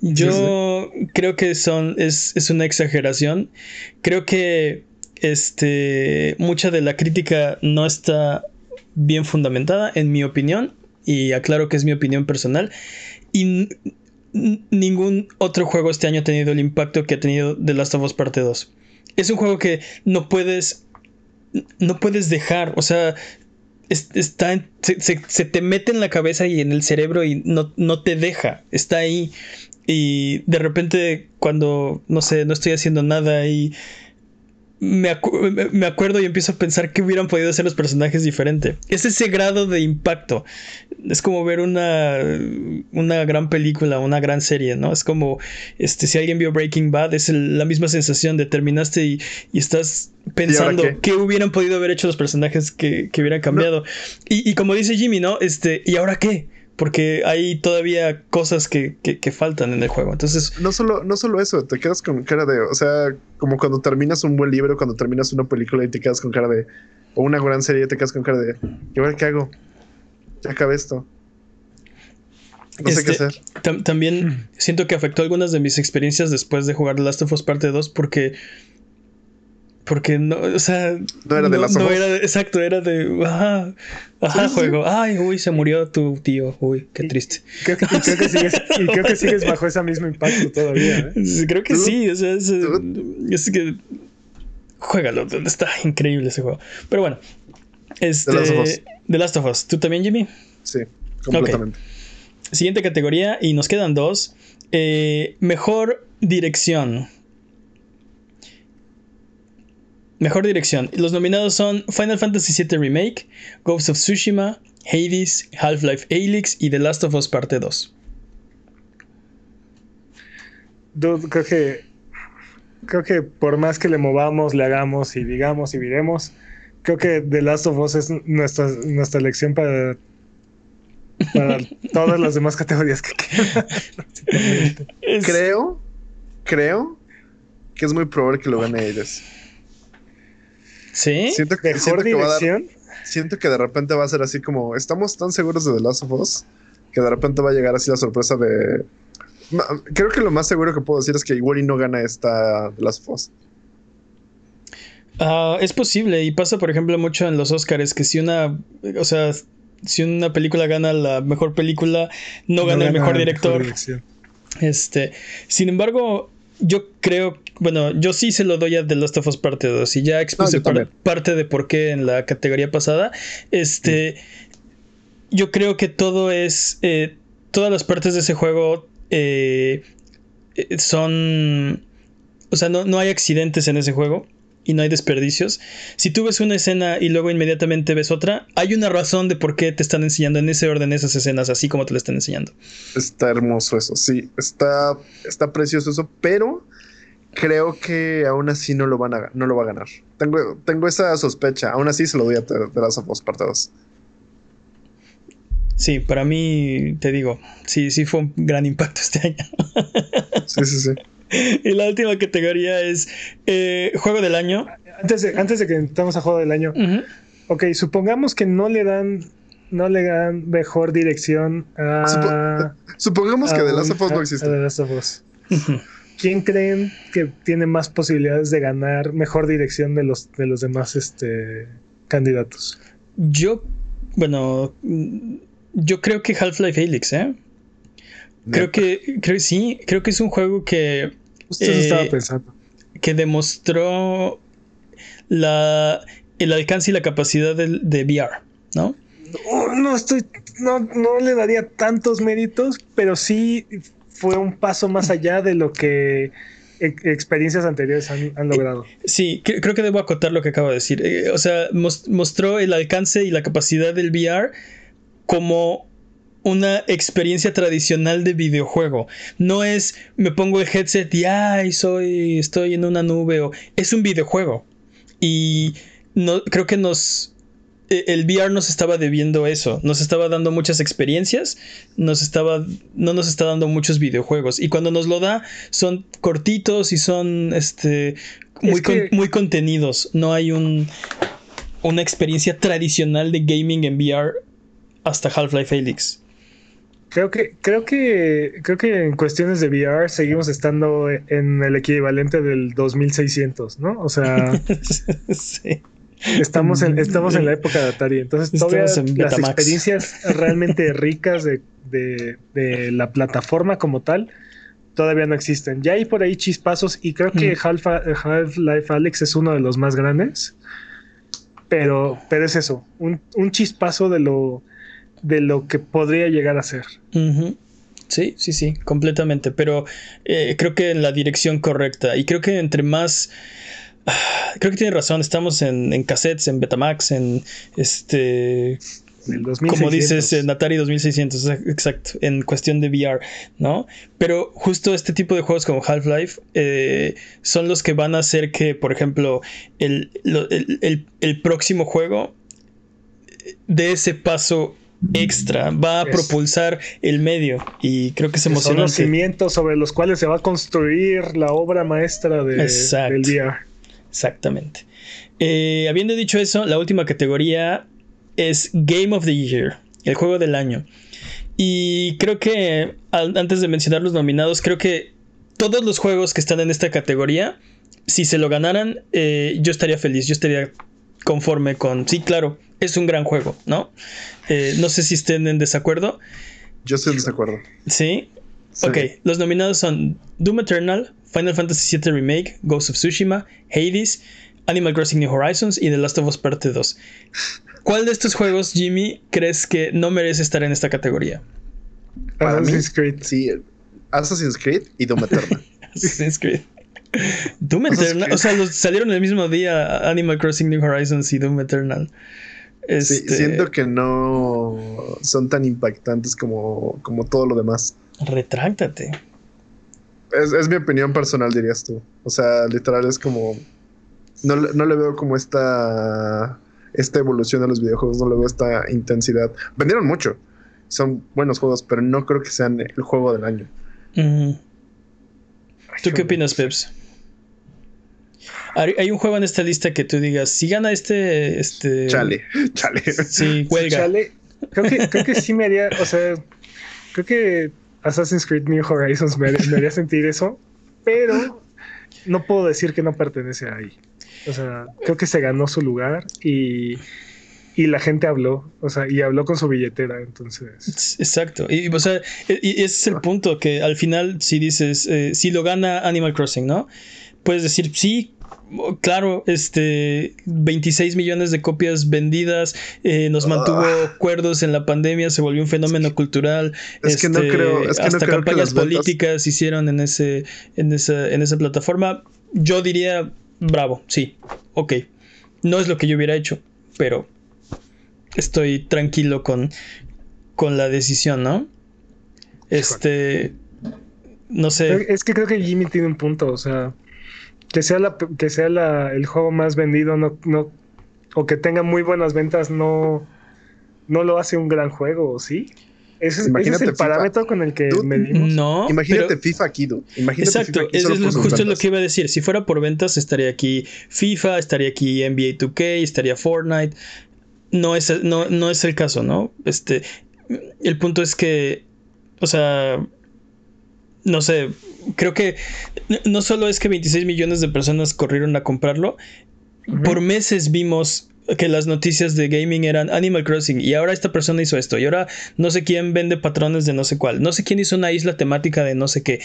Yo sí, sí. creo que son, es, es, una exageración. Creo que este, mucha de la crítica no está bien fundamentada, en mi opinión. Y aclaro que es mi opinión personal. Y ningún otro juego este año ha tenido el impacto que ha tenido The Last of Us Parte 2. Es un juego que no puedes. No puedes dejar. O sea. Está, se, se, se, te mete en la cabeza y en el cerebro y no, no te deja. Está ahí. Y de repente, cuando, no sé, no estoy haciendo nada y me, acu me, acuerdo y empiezo a pensar que hubieran podido hacer los personajes diferente. Es ese grado de impacto. Es como ver una, una gran película, una gran serie, ¿no? Es como, este, si alguien vio Breaking Bad, es el, la misma sensación de terminaste y, y estás pensando qué? qué? hubieran podido haber hecho los personajes que, que hubieran cambiado. No. Y, y como dice Jimmy, ¿no? Este, ¿y ahora qué? Porque hay todavía cosas que, que, que, faltan en el juego. Entonces. No solo, no solo eso, te quedas con cara de. O sea, como cuando terminas un buen libro, cuando terminas una película y te quedas con cara de. O una gran serie, te quedas con cara de. ¿Y ahora qué hago? Ya acabé esto. No este, sé qué hacer. Tam también siento que afectó algunas de mis experiencias después de jugar Last of Us Parte 2 porque porque no, o sea, no era de las no era, exacto, era de, ajá, ajá, sí, juego, sí. ay, uy, se murió tu tío, uy, qué triste. Y creo, que, y creo, que, sigues, y creo que sigues bajo ese mismo impacto todavía. ¿eh? Creo que sí, o sea, es, es que, juégalo, está increíble ese juego. Pero bueno, este, The Last of Us. The Last of Us. ¿Tú también, Jimmy? Sí, completamente. Okay. Siguiente categoría, y nos quedan dos. Eh, mejor dirección. Mejor dirección. Los nominados son Final Fantasy VII Remake, Ghost of Tsushima, Hades, Half-Life Alyx y The Last of Us Parte 2. Dude, creo que creo que por más que le movamos, le hagamos y digamos y viremos, creo que The Last of Us es nuestra, nuestra elección para, para todas las demás categorías que quedan. creo, creo que es muy probable que lo gane Hades. ¿Sí? Siento que, ¿Mejor siento que, va a dirección? dar, siento que de repente va a ser así como. Estamos tan seguros de The Last of Us que de repente va a llegar así la sorpresa de. Creo que lo más seguro que puedo decir es que igual y no gana esta The Last of Us. Uh, es posible y pasa, por ejemplo, mucho en los Oscars que si una. O sea, si una película gana la mejor película, no, no gana, gana, el mejor director. Mejor este, sin embargo, yo creo, bueno, yo sí se lo doy a The Last of Us Parte 2 y ya expuse no, par, parte de por qué en la categoría pasada. Este, sí. yo creo que todo es, eh, todas las partes de ese juego eh, son, o sea, no, no hay accidentes en ese juego y no hay desperdicios. Si tú ves una escena y luego inmediatamente ves otra, hay una razón de por qué te están enseñando en ese orden esas escenas, así como te lo están enseñando. Está hermoso eso, sí, está, está precioso eso, pero creo que aún así no lo, van a, no lo va a ganar. Tengo, tengo esa sospecha, aún así se lo doy a The Last of Us Part 2. Sí, para mí, te digo, sí, sí fue un gran impacto este año. sí, sí, sí. Y la última categoría es eh, Juego del Año. Antes de, antes de que entremos a juego del año, Ujú. ok, supongamos que no le dan, no le dan mejor dirección a. Supo- Supongamos que The Last of Us no existe. a The Last of Us. ¿Quién creen que tiene más posibilidades de ganar mejor dirección de los, de los demás este, candidatos? Yo, bueno, yo creo que Half-Life Alyx, ¿eh? Creo que, creo que sí, creo que es un juego que, Justo eso Eh, estaba pensando. que demostró la, el alcance y la capacidad del- de, VR, ¿no? Oh, no estoy, no, no le daría tantos méritos, pero sí fue un paso más allá de lo que e- experiencias anteriores han, logrado. Sí, cre- creo que debo acotar lo que acabo de decir. Eh, o sea, mos- mostró el alcance y la capacidad del VR como una experiencia tradicional de videojuego. No es me pongo el headset y ay, soy estoy en una nube o es un videojuego. Y no creo que nos el VR nos estaba debiendo eso, nos estaba dando muchas experiencias, nos estaba no nos está dando muchos videojuegos y cuando nos lo da son cortitos y son este muy, que- con- muy contenidos, no hay un una experiencia tradicional de gaming en VR hasta Half-Life Alyx. Creo que, creo que, creo que en cuestiones de VR seguimos estando en el equivalente del 2600, ¿no? O sea, sí. Estamos en, estamos en la época de Atari. Entonces, todavía en las experiencias realmente ricas de, de- de la plataforma como tal todavía no existen. Ya hay por ahí chispazos y creo que Mm. Half- Half-Life Alex es uno de los más grandes. Pero, pero es eso, un, un chispazo de lo, de lo que podría llegar a ser. Sí, sí, sí, completamente. Pero eh, creo que en la dirección correcta. Y creo que entre más. Creo que tiene razón. Estamos en, en cassettes, en Betamax, en este. Como 2600. dices, en Atari 2600, exa- exacto, en cuestión de VR, ¿no? Pero justo este tipo de juegos como Half-Life eh, son los que van a hacer que, por ejemplo, el, el- el- el próximo juego dé ese paso extra, va a Es- propulsar el medio y creo que es que son los emocionante. cimientos sobre los cuales se va a construir la obra maestra de, Exacto. del VR. Exactamente. Eh, habiendo dicho eso, la última categoría es Game of the Year, el juego del año. Y creo que antes de mencionar los nominados, creo que todos los juegos que están en esta categoría, si se lo ganaran, eh, yo estaría feliz, yo estaría conforme con, sí, claro, es un gran juego, ¿no? Eh, no sé si estén en desacuerdo. Yo estoy en desacuerdo. Sí, Sí. Ok, los nominados son Doom Eternal, Final Fantasy VII Remake, Ghost of Tsushima, Hades, Animal Crossing New Horizons y The Last of Us Parte 2. ¿Cuál de estos juegos, Jimmy, crees que no merece estar en esta categoría? Para mí, Assassin's Creed. Sí, Assassin's Creed y Doom Eternal. Assassin's Creed. Doom Eternal, o sea, los salieron el mismo día Animal Crossing New Horizons y Doom Eternal. Sí, Este, siento que no son tan impactantes como, como todo lo demás. Retráctate. Es, es mi opinión personal, dirías tú. O sea, literal es como. No, le- no le veo como esta. Esta evolución de los videojuegos, no le veo esta intensidad. Vendieron mucho. Son buenos juegos, pero no creo que sean el juego del año. ¿Tú qué opinas, Peps? Hay hay un juego en esta lista que tú digas, si gana este, este... Chale, chale. Sí, huelga. Chale, creo que, creo que sí me haría, o sea, creo que Assassin's Creed New Horizons me, me haría sentir eso, pero no puedo decir que no pertenece ahí. O sea, creo que se ganó su lugar y, y la gente habló, o sea, y habló con su billetera, entonces. Exacto. Y, o sea, e- y ese es el punto, que al final si dices, eh, si lo gana Animal Crossing, ¿no? Puedes decir, sí, claro, este, 26 millones de copias vendidas, eh, nos mantuvo Ah. cuerdos en la pandemia, se volvió un fenómeno cultural. Es que no este, creo- es que no hasta que campañas ventas- políticas hicieron en, ese, en, esa, en esa plataforma. Yo diría, bravo, sí, ok. No es lo que yo hubiera hecho, pero estoy tranquilo con, con la decisión, ¿no? Este, no sé, Es que creo que Jimmy tiene un punto, o sea, que sea la, que sea la- el juego más vendido, no, no, o que tenga muy buenas ventas, no, no lo hace un gran juego, ¿sí? Ese, es el FIFA. parámetro con el que Dude, medimos. No. Imagínate pero- FIFA aquí, dude. Imagínate Exacto, FIFA aquí eso solo es sus justo lo que iba a decir. Si fuera por ventas, estaría aquí FIFA, estaría aquí NBA 2K, estaría Fortnite. No es, no, no es el caso, ¿no? Este, el punto es que, o sea, no sé, creo que no solo es que 26 millones de personas corrieron a comprarlo, por meses vimos que las noticias de gaming eran Animal Crossing y ahora esta persona hizo esto y ahora no sé quién vende patrones de no sé cuál, no sé quién hizo una isla temática de no sé qué.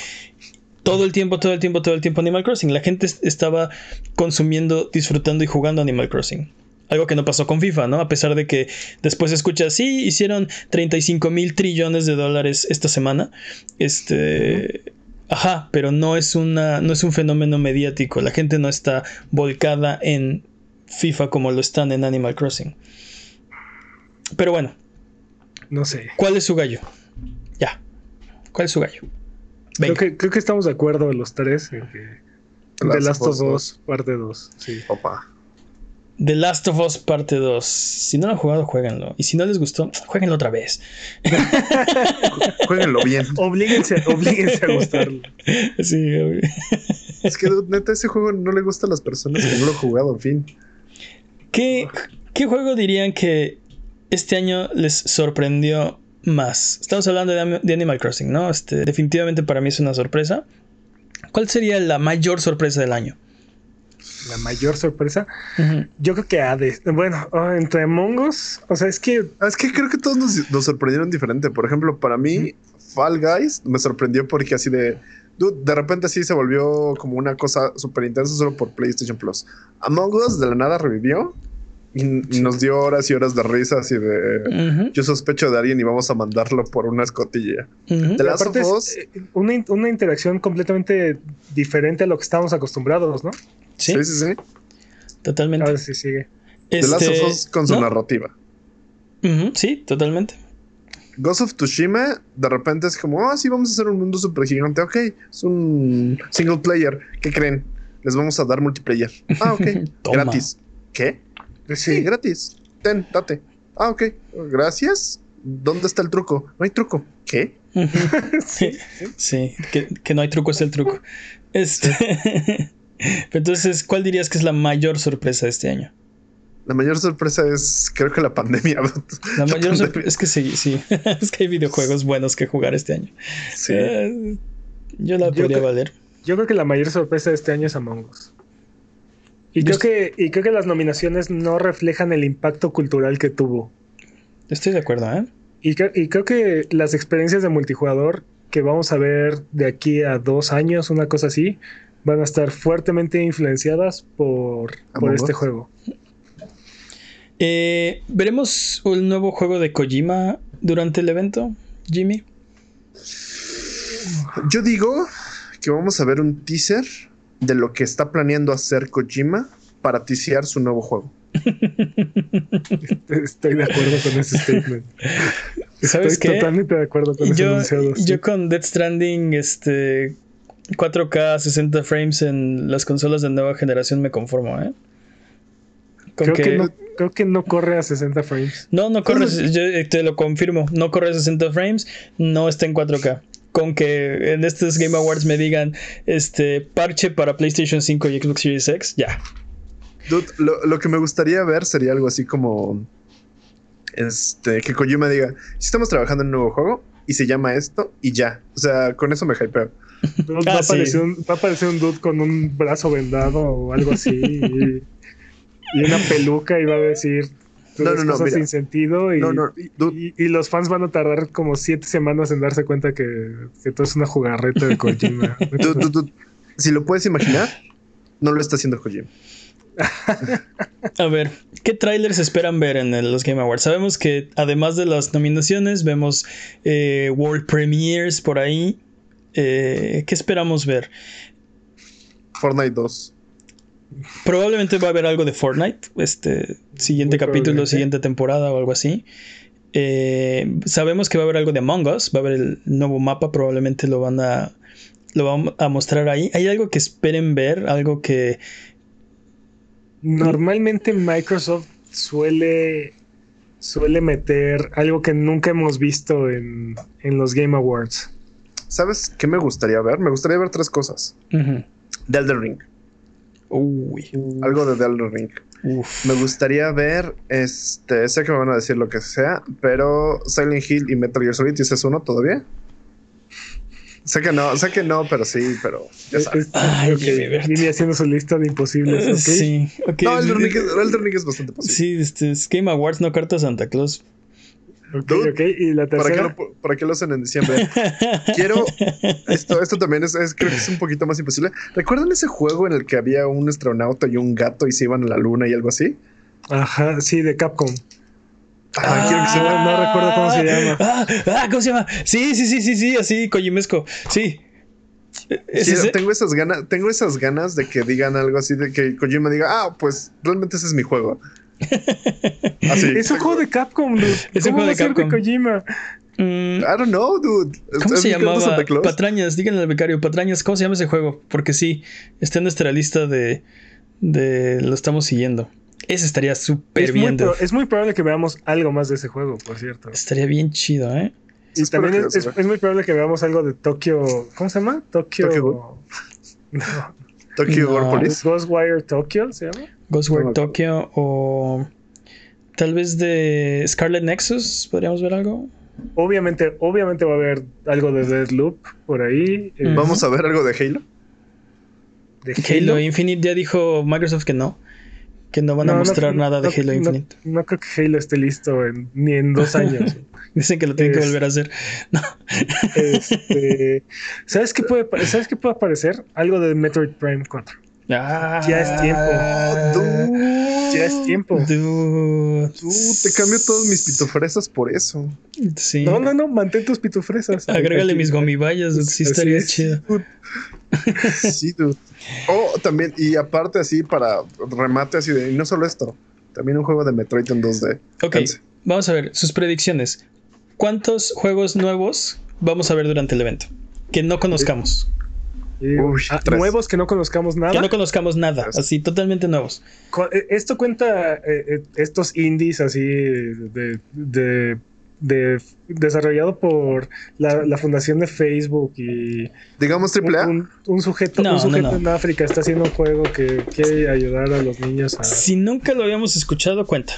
Todo el tiempo, todo el tiempo, todo el tiempo Animal Crossing. La gente es- estaba consumiendo, disfrutando y jugando Animal Crossing. Algo que no pasó con FIFA, ¿no? A pesar de que después escuchas, sí, hicieron 35 mil trillones de dólares esta semana. Este. Ajá, pero no es una. no es un fenómeno mediático. La gente no está volcada en FIFA como lo están en Animal Crossing. Pero bueno, No sé. ¿cuál es su gallo? Ya. ¿Cuál es su gallo? Creo que, creo que estamos de acuerdo los tres en que The The Last of Us, parte 2. Sí. Opa. The Last of Us parte 2. Si no lo han jugado, jueguenlo. Y si no les gustó, jueguenlo otra vez. Jueguenlo bien. Oblíguense, oblíguense a gustarlo. Sí, obvio. Es que, neta, ese juego no le gusta a las personas que no lo han jugado, en fin. ¿Qué, ¿Qué juego dirían que este año les sorprendió más? Estamos hablando de, de Animal Crossing, ¿no? Este, definitivamente para mí es una sorpresa. ¿Cuál sería la mayor sorpresa del año? La mayor sorpresa. Yo creo que Hades. Bueno, ah, entre Among Us, o sea, es que Es que creo que todos nos, nos sorprendieron diferente. Por ejemplo, para mí, Fall Guys me sorprendió porque así de. Dude, de repente así se volvió como una cosa súper intensa solo por PlayStation Plus. Among Us de la nada revivió y, nos dio horas y horas de risas y de. Yo sospecho de alguien y vamos a mandarlo por una escotilla. eh, una, in- una interacción completamente diferente a lo que estábamos acostumbrados, ¿no? Sí, Sí, sí, sí. totalmente. A ver si sigue. The Last Este, of Us con su ¿no? narrativa. Sí, totalmente. Ghost of Tsushima, de repente es como, ah, sí, vamos a hacer un mundo super gigante. Ok, es un single player. ¿Qué creen? Les vamos a dar multiplayer. Ah, ok. Gratis. ¿Qué? Sí, Sí, gratis. Ten, date. Ah, ok. Gracias. ¿Dónde está el truco? No hay truco. ¿Qué? Sí. Sí, que, que no hay truco es el truco. Este, Entonces, ¿cuál dirías que es la mayor sorpresa de este año? La mayor sorpresa es, creo que la pandemia. La mayor pandemia. sorpresa es que sí, sí. es que hay videojuegos buenos que jugar este año. Sí. Eh, yo la Yo podría valer. Yo creo que la mayor sorpresa de este año es Among Us. Y creo, que, y creo que las nominaciones no reflejan el impacto cultural que tuvo. Estoy de acuerdo, ¿eh? Y, y creo que las experiencias de multijugador que vamos a ver de aquí a dos años, una cosa así, van a estar fuertemente influenciadas por, por este juego. Eh, ¿Veremos un nuevo juego de Kojima durante el evento, Jimmy? Yo digo que vamos a ver un teaser de lo que está planeando hacer Kojima para ticiar su nuevo juego. Estoy de acuerdo con ese statement. ¿Sabes Estoy qué? totalmente de acuerdo con ese Yo, enunciado. sí. yo con Death Stranding, este 4K 60 frames en las consolas de nueva generación me conformo, ¿eh? Con creo, que, que no, creo que no corre a 60 frames. no, no corre, yo eh, te lo confirmo, no corre a 60 frames, no está en 4K. Con que en estos Game Awards me digan este parche para PlayStation 5 y Xbox Series X, ya. Dude, lo, lo que me gustaría ver sería algo así como este que Kojima diga, si estamos trabajando en un nuevo juego y se llama esto y ya. O sea, con eso me hypeo. Va, Ah, a sí. aparecer un, va a aparecer un dude con un brazo vendado o algo así. y, y una peluca y va a decir No, no, no, cosas mira. sin sentido. Y, No, no, y- dude. y- y los fans van a tardar como siete semanas en darse cuenta que, que todo es una jugarreta de Kojima. Dude, dude, si lo puedes imaginar, no lo está haciendo Kojima. A ver, ¿qué trailers esperan ver en el- los Game Awards? Sabemos que además de las nominaciones, vemos eh, World Premiers por ahí. Eh, ¿Qué esperamos ver? Fortnite 2. Probablemente va a haber algo de Fortnite, este siguiente Muy capítulo, siguiente temporada o algo así. Eh, sabemos que va a haber algo de Among Us, va a haber el nuevo mapa, probablemente lo van a lo van a mostrar ahí. ¿Hay algo que esperen ver? Algo que Normalmente Microsoft suele suele meter algo que nunca hemos visto en, en los Game Awards. ¿Sabes qué me gustaría ver? Me gustaría ver tres cosas. Ujú. The Elden Ring. Uy. Algo de The Elden Ring. Uf. Me gustaría ver, este, sé que me van a decir lo que sea, pero Silent Hill y Metal Gear Solid, ¿y ese es uno todavía? Sé que no, sé que no, pero sí, pero ya Es- sabes. es- Ay, ok, Jimmy Bert. Vine haciendo su lista de imposibles. ok. Sí, ok. No, es, Ring es bastante posible. Sí, este es Game Awards, no carta Santa Claus. Ok, Dude, ok. Y la ¿Para qué, tercera. lo, ¿Para qué lo hacen en diciembre? Quiero. Esto, esto también es, es- creo que es un poquito más imposible. ¿Recuerdan ese juego en el que había un astronauta y un gato y se iban a la luna y algo así? Ajá, sí, de Capcom. Ah, quiero que se no- no recuerdo cómo se llama. Ah, ah, ¿cómo se llama? Sí, sí, sí, sí, sí, así, Kojimesco. Sí. ¿Es Sí, ese? tengo esas ganas, tengo esas ganas de que digan algo así, de que Kojima diga, ah, pues realmente ese es mi juego. Así. Es un juego de Capcom, dude. Es un ¿Cómo juego de Capcom. Kojima? Mm, I don't know, dude. ¿Cómo ¿Has se llamaba? Santa Claus? Patrañas, díganle al becario. Patrañas, ¿cómo se llama ese juego? Porque sí, está en nuestra lista de. de lo estamos siguiendo. Ese estaría súper Es muy, bien. es muy probable que veamos algo más de ese juego, por cierto. Estaría bien chido, ¿eh? Y también es, muy probable que veamos algo de Tokio. ¿Cómo se llama? Tokio. Tokyo No, Tokyo No. Ghostwire Tokyo se llama. Ghostware No. Tokyo o. Tal vez de Scarlet Nexus. ¿Podríamos ver algo? Obviamente, obviamente va a haber algo de Deadloop por ahí. eh. Vamos a ver algo de Halo. de Halo Infinite ya dijo Microsoft que no. Que no van a No, mostrar nada de no- Halo Infinite. No, creo que Halo esté listo en- ni en dos años. Dicen que lo tienen que volver a hacer. No. Este, ¿sabes, qué puede, ¿Sabes qué puede aparecer? Algo de Metroid Prime 4. Ah, Ya es tiempo. Dude. Ya es tiempo. Dude. Dude, te cambio todos mis pitofresas por eso. Sí. No, no, no, mantén tus pitufresas. Agrégale mis gomibayas, dude, sí estaría es. chido. Sí, dude. Oh, también, y aparte así para remate así de, y no solo esto, también un juego de Metroid en 2D. Ok, vamos a ver sus predicciones. ¿Cuántos juegos nuevos vamos a ver durante el evento? Que no conozcamos. Uy, ah, nuevos que no conozcamos nada. Que no conozcamos nada. Tres. Así, totalmente nuevos. Eh, Esto cuenta eh, eh, estos indies así de, de- de- desarrollado por la, la fundación de Facebook y Digamos triple A. un, un sujeto, No, un sujeto no, no. en África está haciendo un juego que quiere ayudar a los niños a. Si nunca lo habíamos escuchado, cuenta.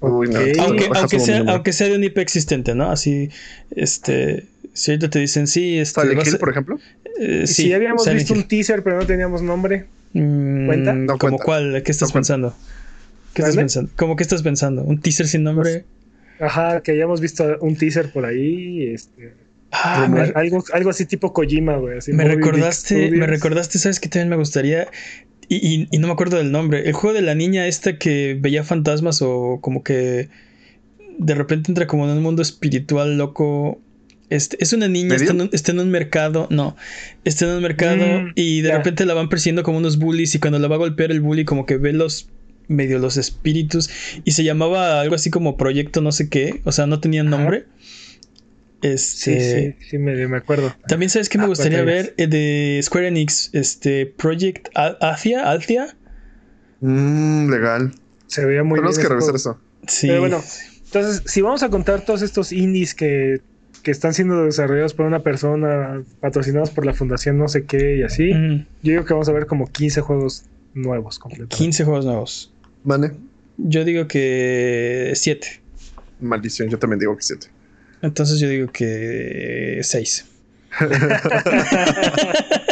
Uy, no. Ok. Aunque, aunque, sea, aunque sea de un IP existente, ¿no? Así, este. Si ahorita te dicen, sí, este. Silent vas Hill, a- por ejemplo. eh, sí, si ya habíamos Silent visto Hill. un teaser, pero no teníamos nombre. Mm, ¿Cuenta? No ¿Como cuál? ¿Qué estás No pensando? ¿Qué estás pensando? ¿Cómo que estás pensando? ¿Un teaser sin nombre? Ajá, que hayamos visto un teaser por ahí. Este, Ah, me, algo, algo así tipo Kojima, güey. así me recordaste, me recordaste, ¿sabes qué también me gustaría? Y, y- y no me acuerdo del nombre. El juego de la niña esta que veía fantasmas o como que de repente entra como en un mundo espiritual loco. Este, es una niña, está en, un, está en un mercado, no, está en un mercado Mm, y de repente la van persiguiendo como unos bullies y cuando la va a golpear el bully como que ve los medio los espíritus y se llamaba algo así como proyecto no sé qué, o sea, no tenía nombre. Sí, Este, sí, sí, me, me acuerdo. también sabes que me Ah, gustaría ver Eh, de Square Enix, este Project Al- Althea, Althea. Mm, legal. Se veía muy Tenemos bien. que ese revisar eso. Sí. Pero bueno, entonces, si vamos a contar todos estos indies que, que están siendo desarrollados por una persona, patrocinados por la fundación no sé qué y así, Mm, yo digo que vamos a ver como 15 juegos nuevos completamente. 15 juegos nuevos. Vale. Yo digo que 7. Maldición, yo también digo que siete. Entonces yo digo que 6.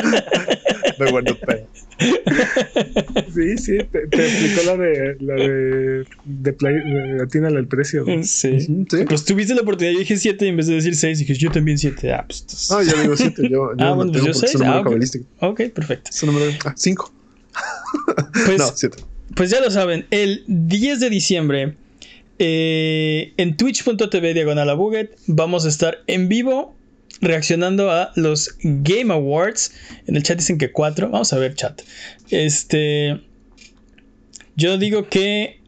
Bueno, pero. Sí, sí, te, te aplicó la de la de, de play, de atínale al precio. güey. Sí. Sí. Pues tuviste la oportunidad, yo dije 7 y en vez de decir 6, dije yo también 7. Ah, pues entonces- No, yo digo siete. Yo, yo Ah, bueno, pues tengo yo porque seis. Es un número Ah, ok. cabalístico. Ok, perfecto. Es un número. Ah, cinco. Pues, No, siete. pues ya lo saben, el 10 de diciembre eh, en twitch.tv diagonal a Buget vamos a estar en vivo reaccionando a los Game Awards. En el chat dicen que 4. Vamos a ver, chat. Este. Yo digo que.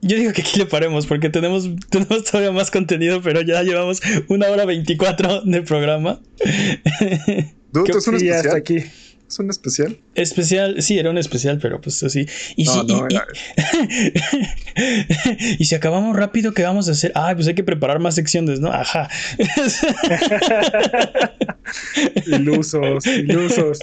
Yo digo que aquí le paremos porque tenemos, tenemos todavía más contenido, pero ya llevamos una hora 24 de programa. Dude, ¿Qué- es un hasta aquí. ¿Es un especial? Especial, sí, era un especial, pero pues así. Y, No, si, no, y- era- y si acabamos rápido, ¿qué vamos a hacer? Ah, pues hay que preparar más secciones, ¿no? Ajá. Ilusos, ilusos.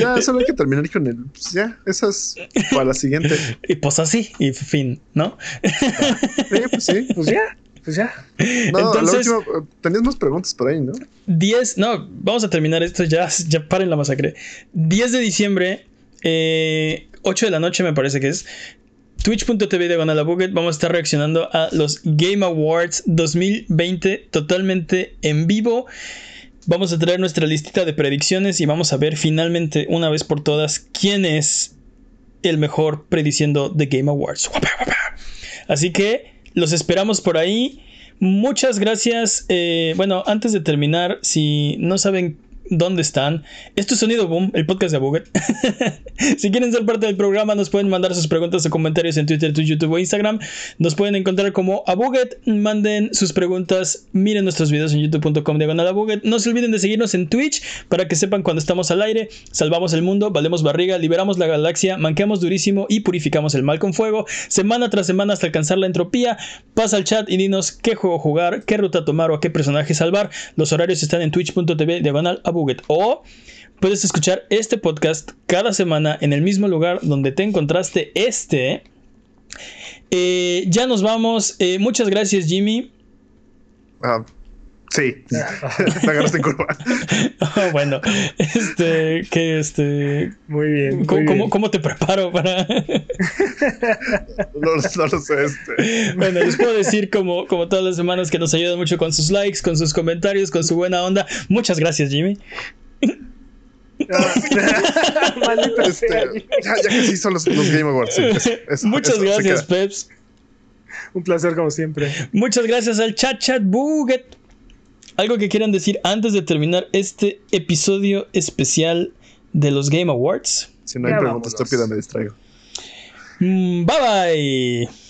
Ya, solo hay que terminar con el. Pues ya, esa es para la siguiente. y pues así, y fin, ¿no? Sí, pues sí. Pues ya, pues ya. No, Entonces- la última. Tenías más preguntas por ahí, ¿no? 10, no, vamos a terminar esto ya, ya paren la masacre. 10 de diciembre, eh, 8 de la noche me parece que es. Twitch.tv a Buget. Vamos a estar reaccionando a los Game Awards 2020 totalmente en vivo. Vamos a traer nuestra listita de predicciones y vamos a ver finalmente una vez por todas quién es el mejor prediciendo The Game Awards. Así que los esperamos por ahí. Muchas gracias. Eh, bueno, antes de terminar, si no saben dónde están, esto es Sonido Boom, el podcast de Buget. si quieren ser parte del programa, nos pueden mandar sus preguntas o comentarios en Twitter, YouTube o Instagram. Nos pueden encontrar como Abuget. Manden sus preguntas. Miren nuestros videos en youtube.com diagonal Abuget. No se olviden de seguirnos en Twitch para que sepan cuando estamos al aire. Salvamos el mundo, valemos barriga, liberamos la galaxia, manqueamos durísimo y purificamos el mal con fuego. Semana tras semana hasta alcanzar la entropía. Pasa al chat y dinos qué juego jugar, qué ruta tomar o a qué personaje salvar. Los horarios están en twitch.tv diagonal Abuget. O puedes escuchar este podcast cada semana en el mismo lugar donde te encontraste este. Eh, ya nos vamos. Eh, muchas gracias, Jimmy. Ah, sí. Me agarraste en curva. Bueno, este, que este, Muy bien. muy ¿cómo, bien. cómo- cómo te preparo para? No, no lo sé. Este. bueno, les puedo decir como, como todas las semanas que nos ayudan mucho con sus likes, con sus comentarios, con su buena onda. Muchas gracias, Jimmy. Maldita Este, ya, ya que sí son los, los Game Awards. sí, eso- eso- Muchas eso gracias. Peps. Un placer como siempre. Muchas gracias al chat chat buget. Algo que quieran decir antes de terminar este episodio especial de los Game Awards. Si no hay Ya pregunta vámonos. estúpida, me distraigo. Mm, bye bye.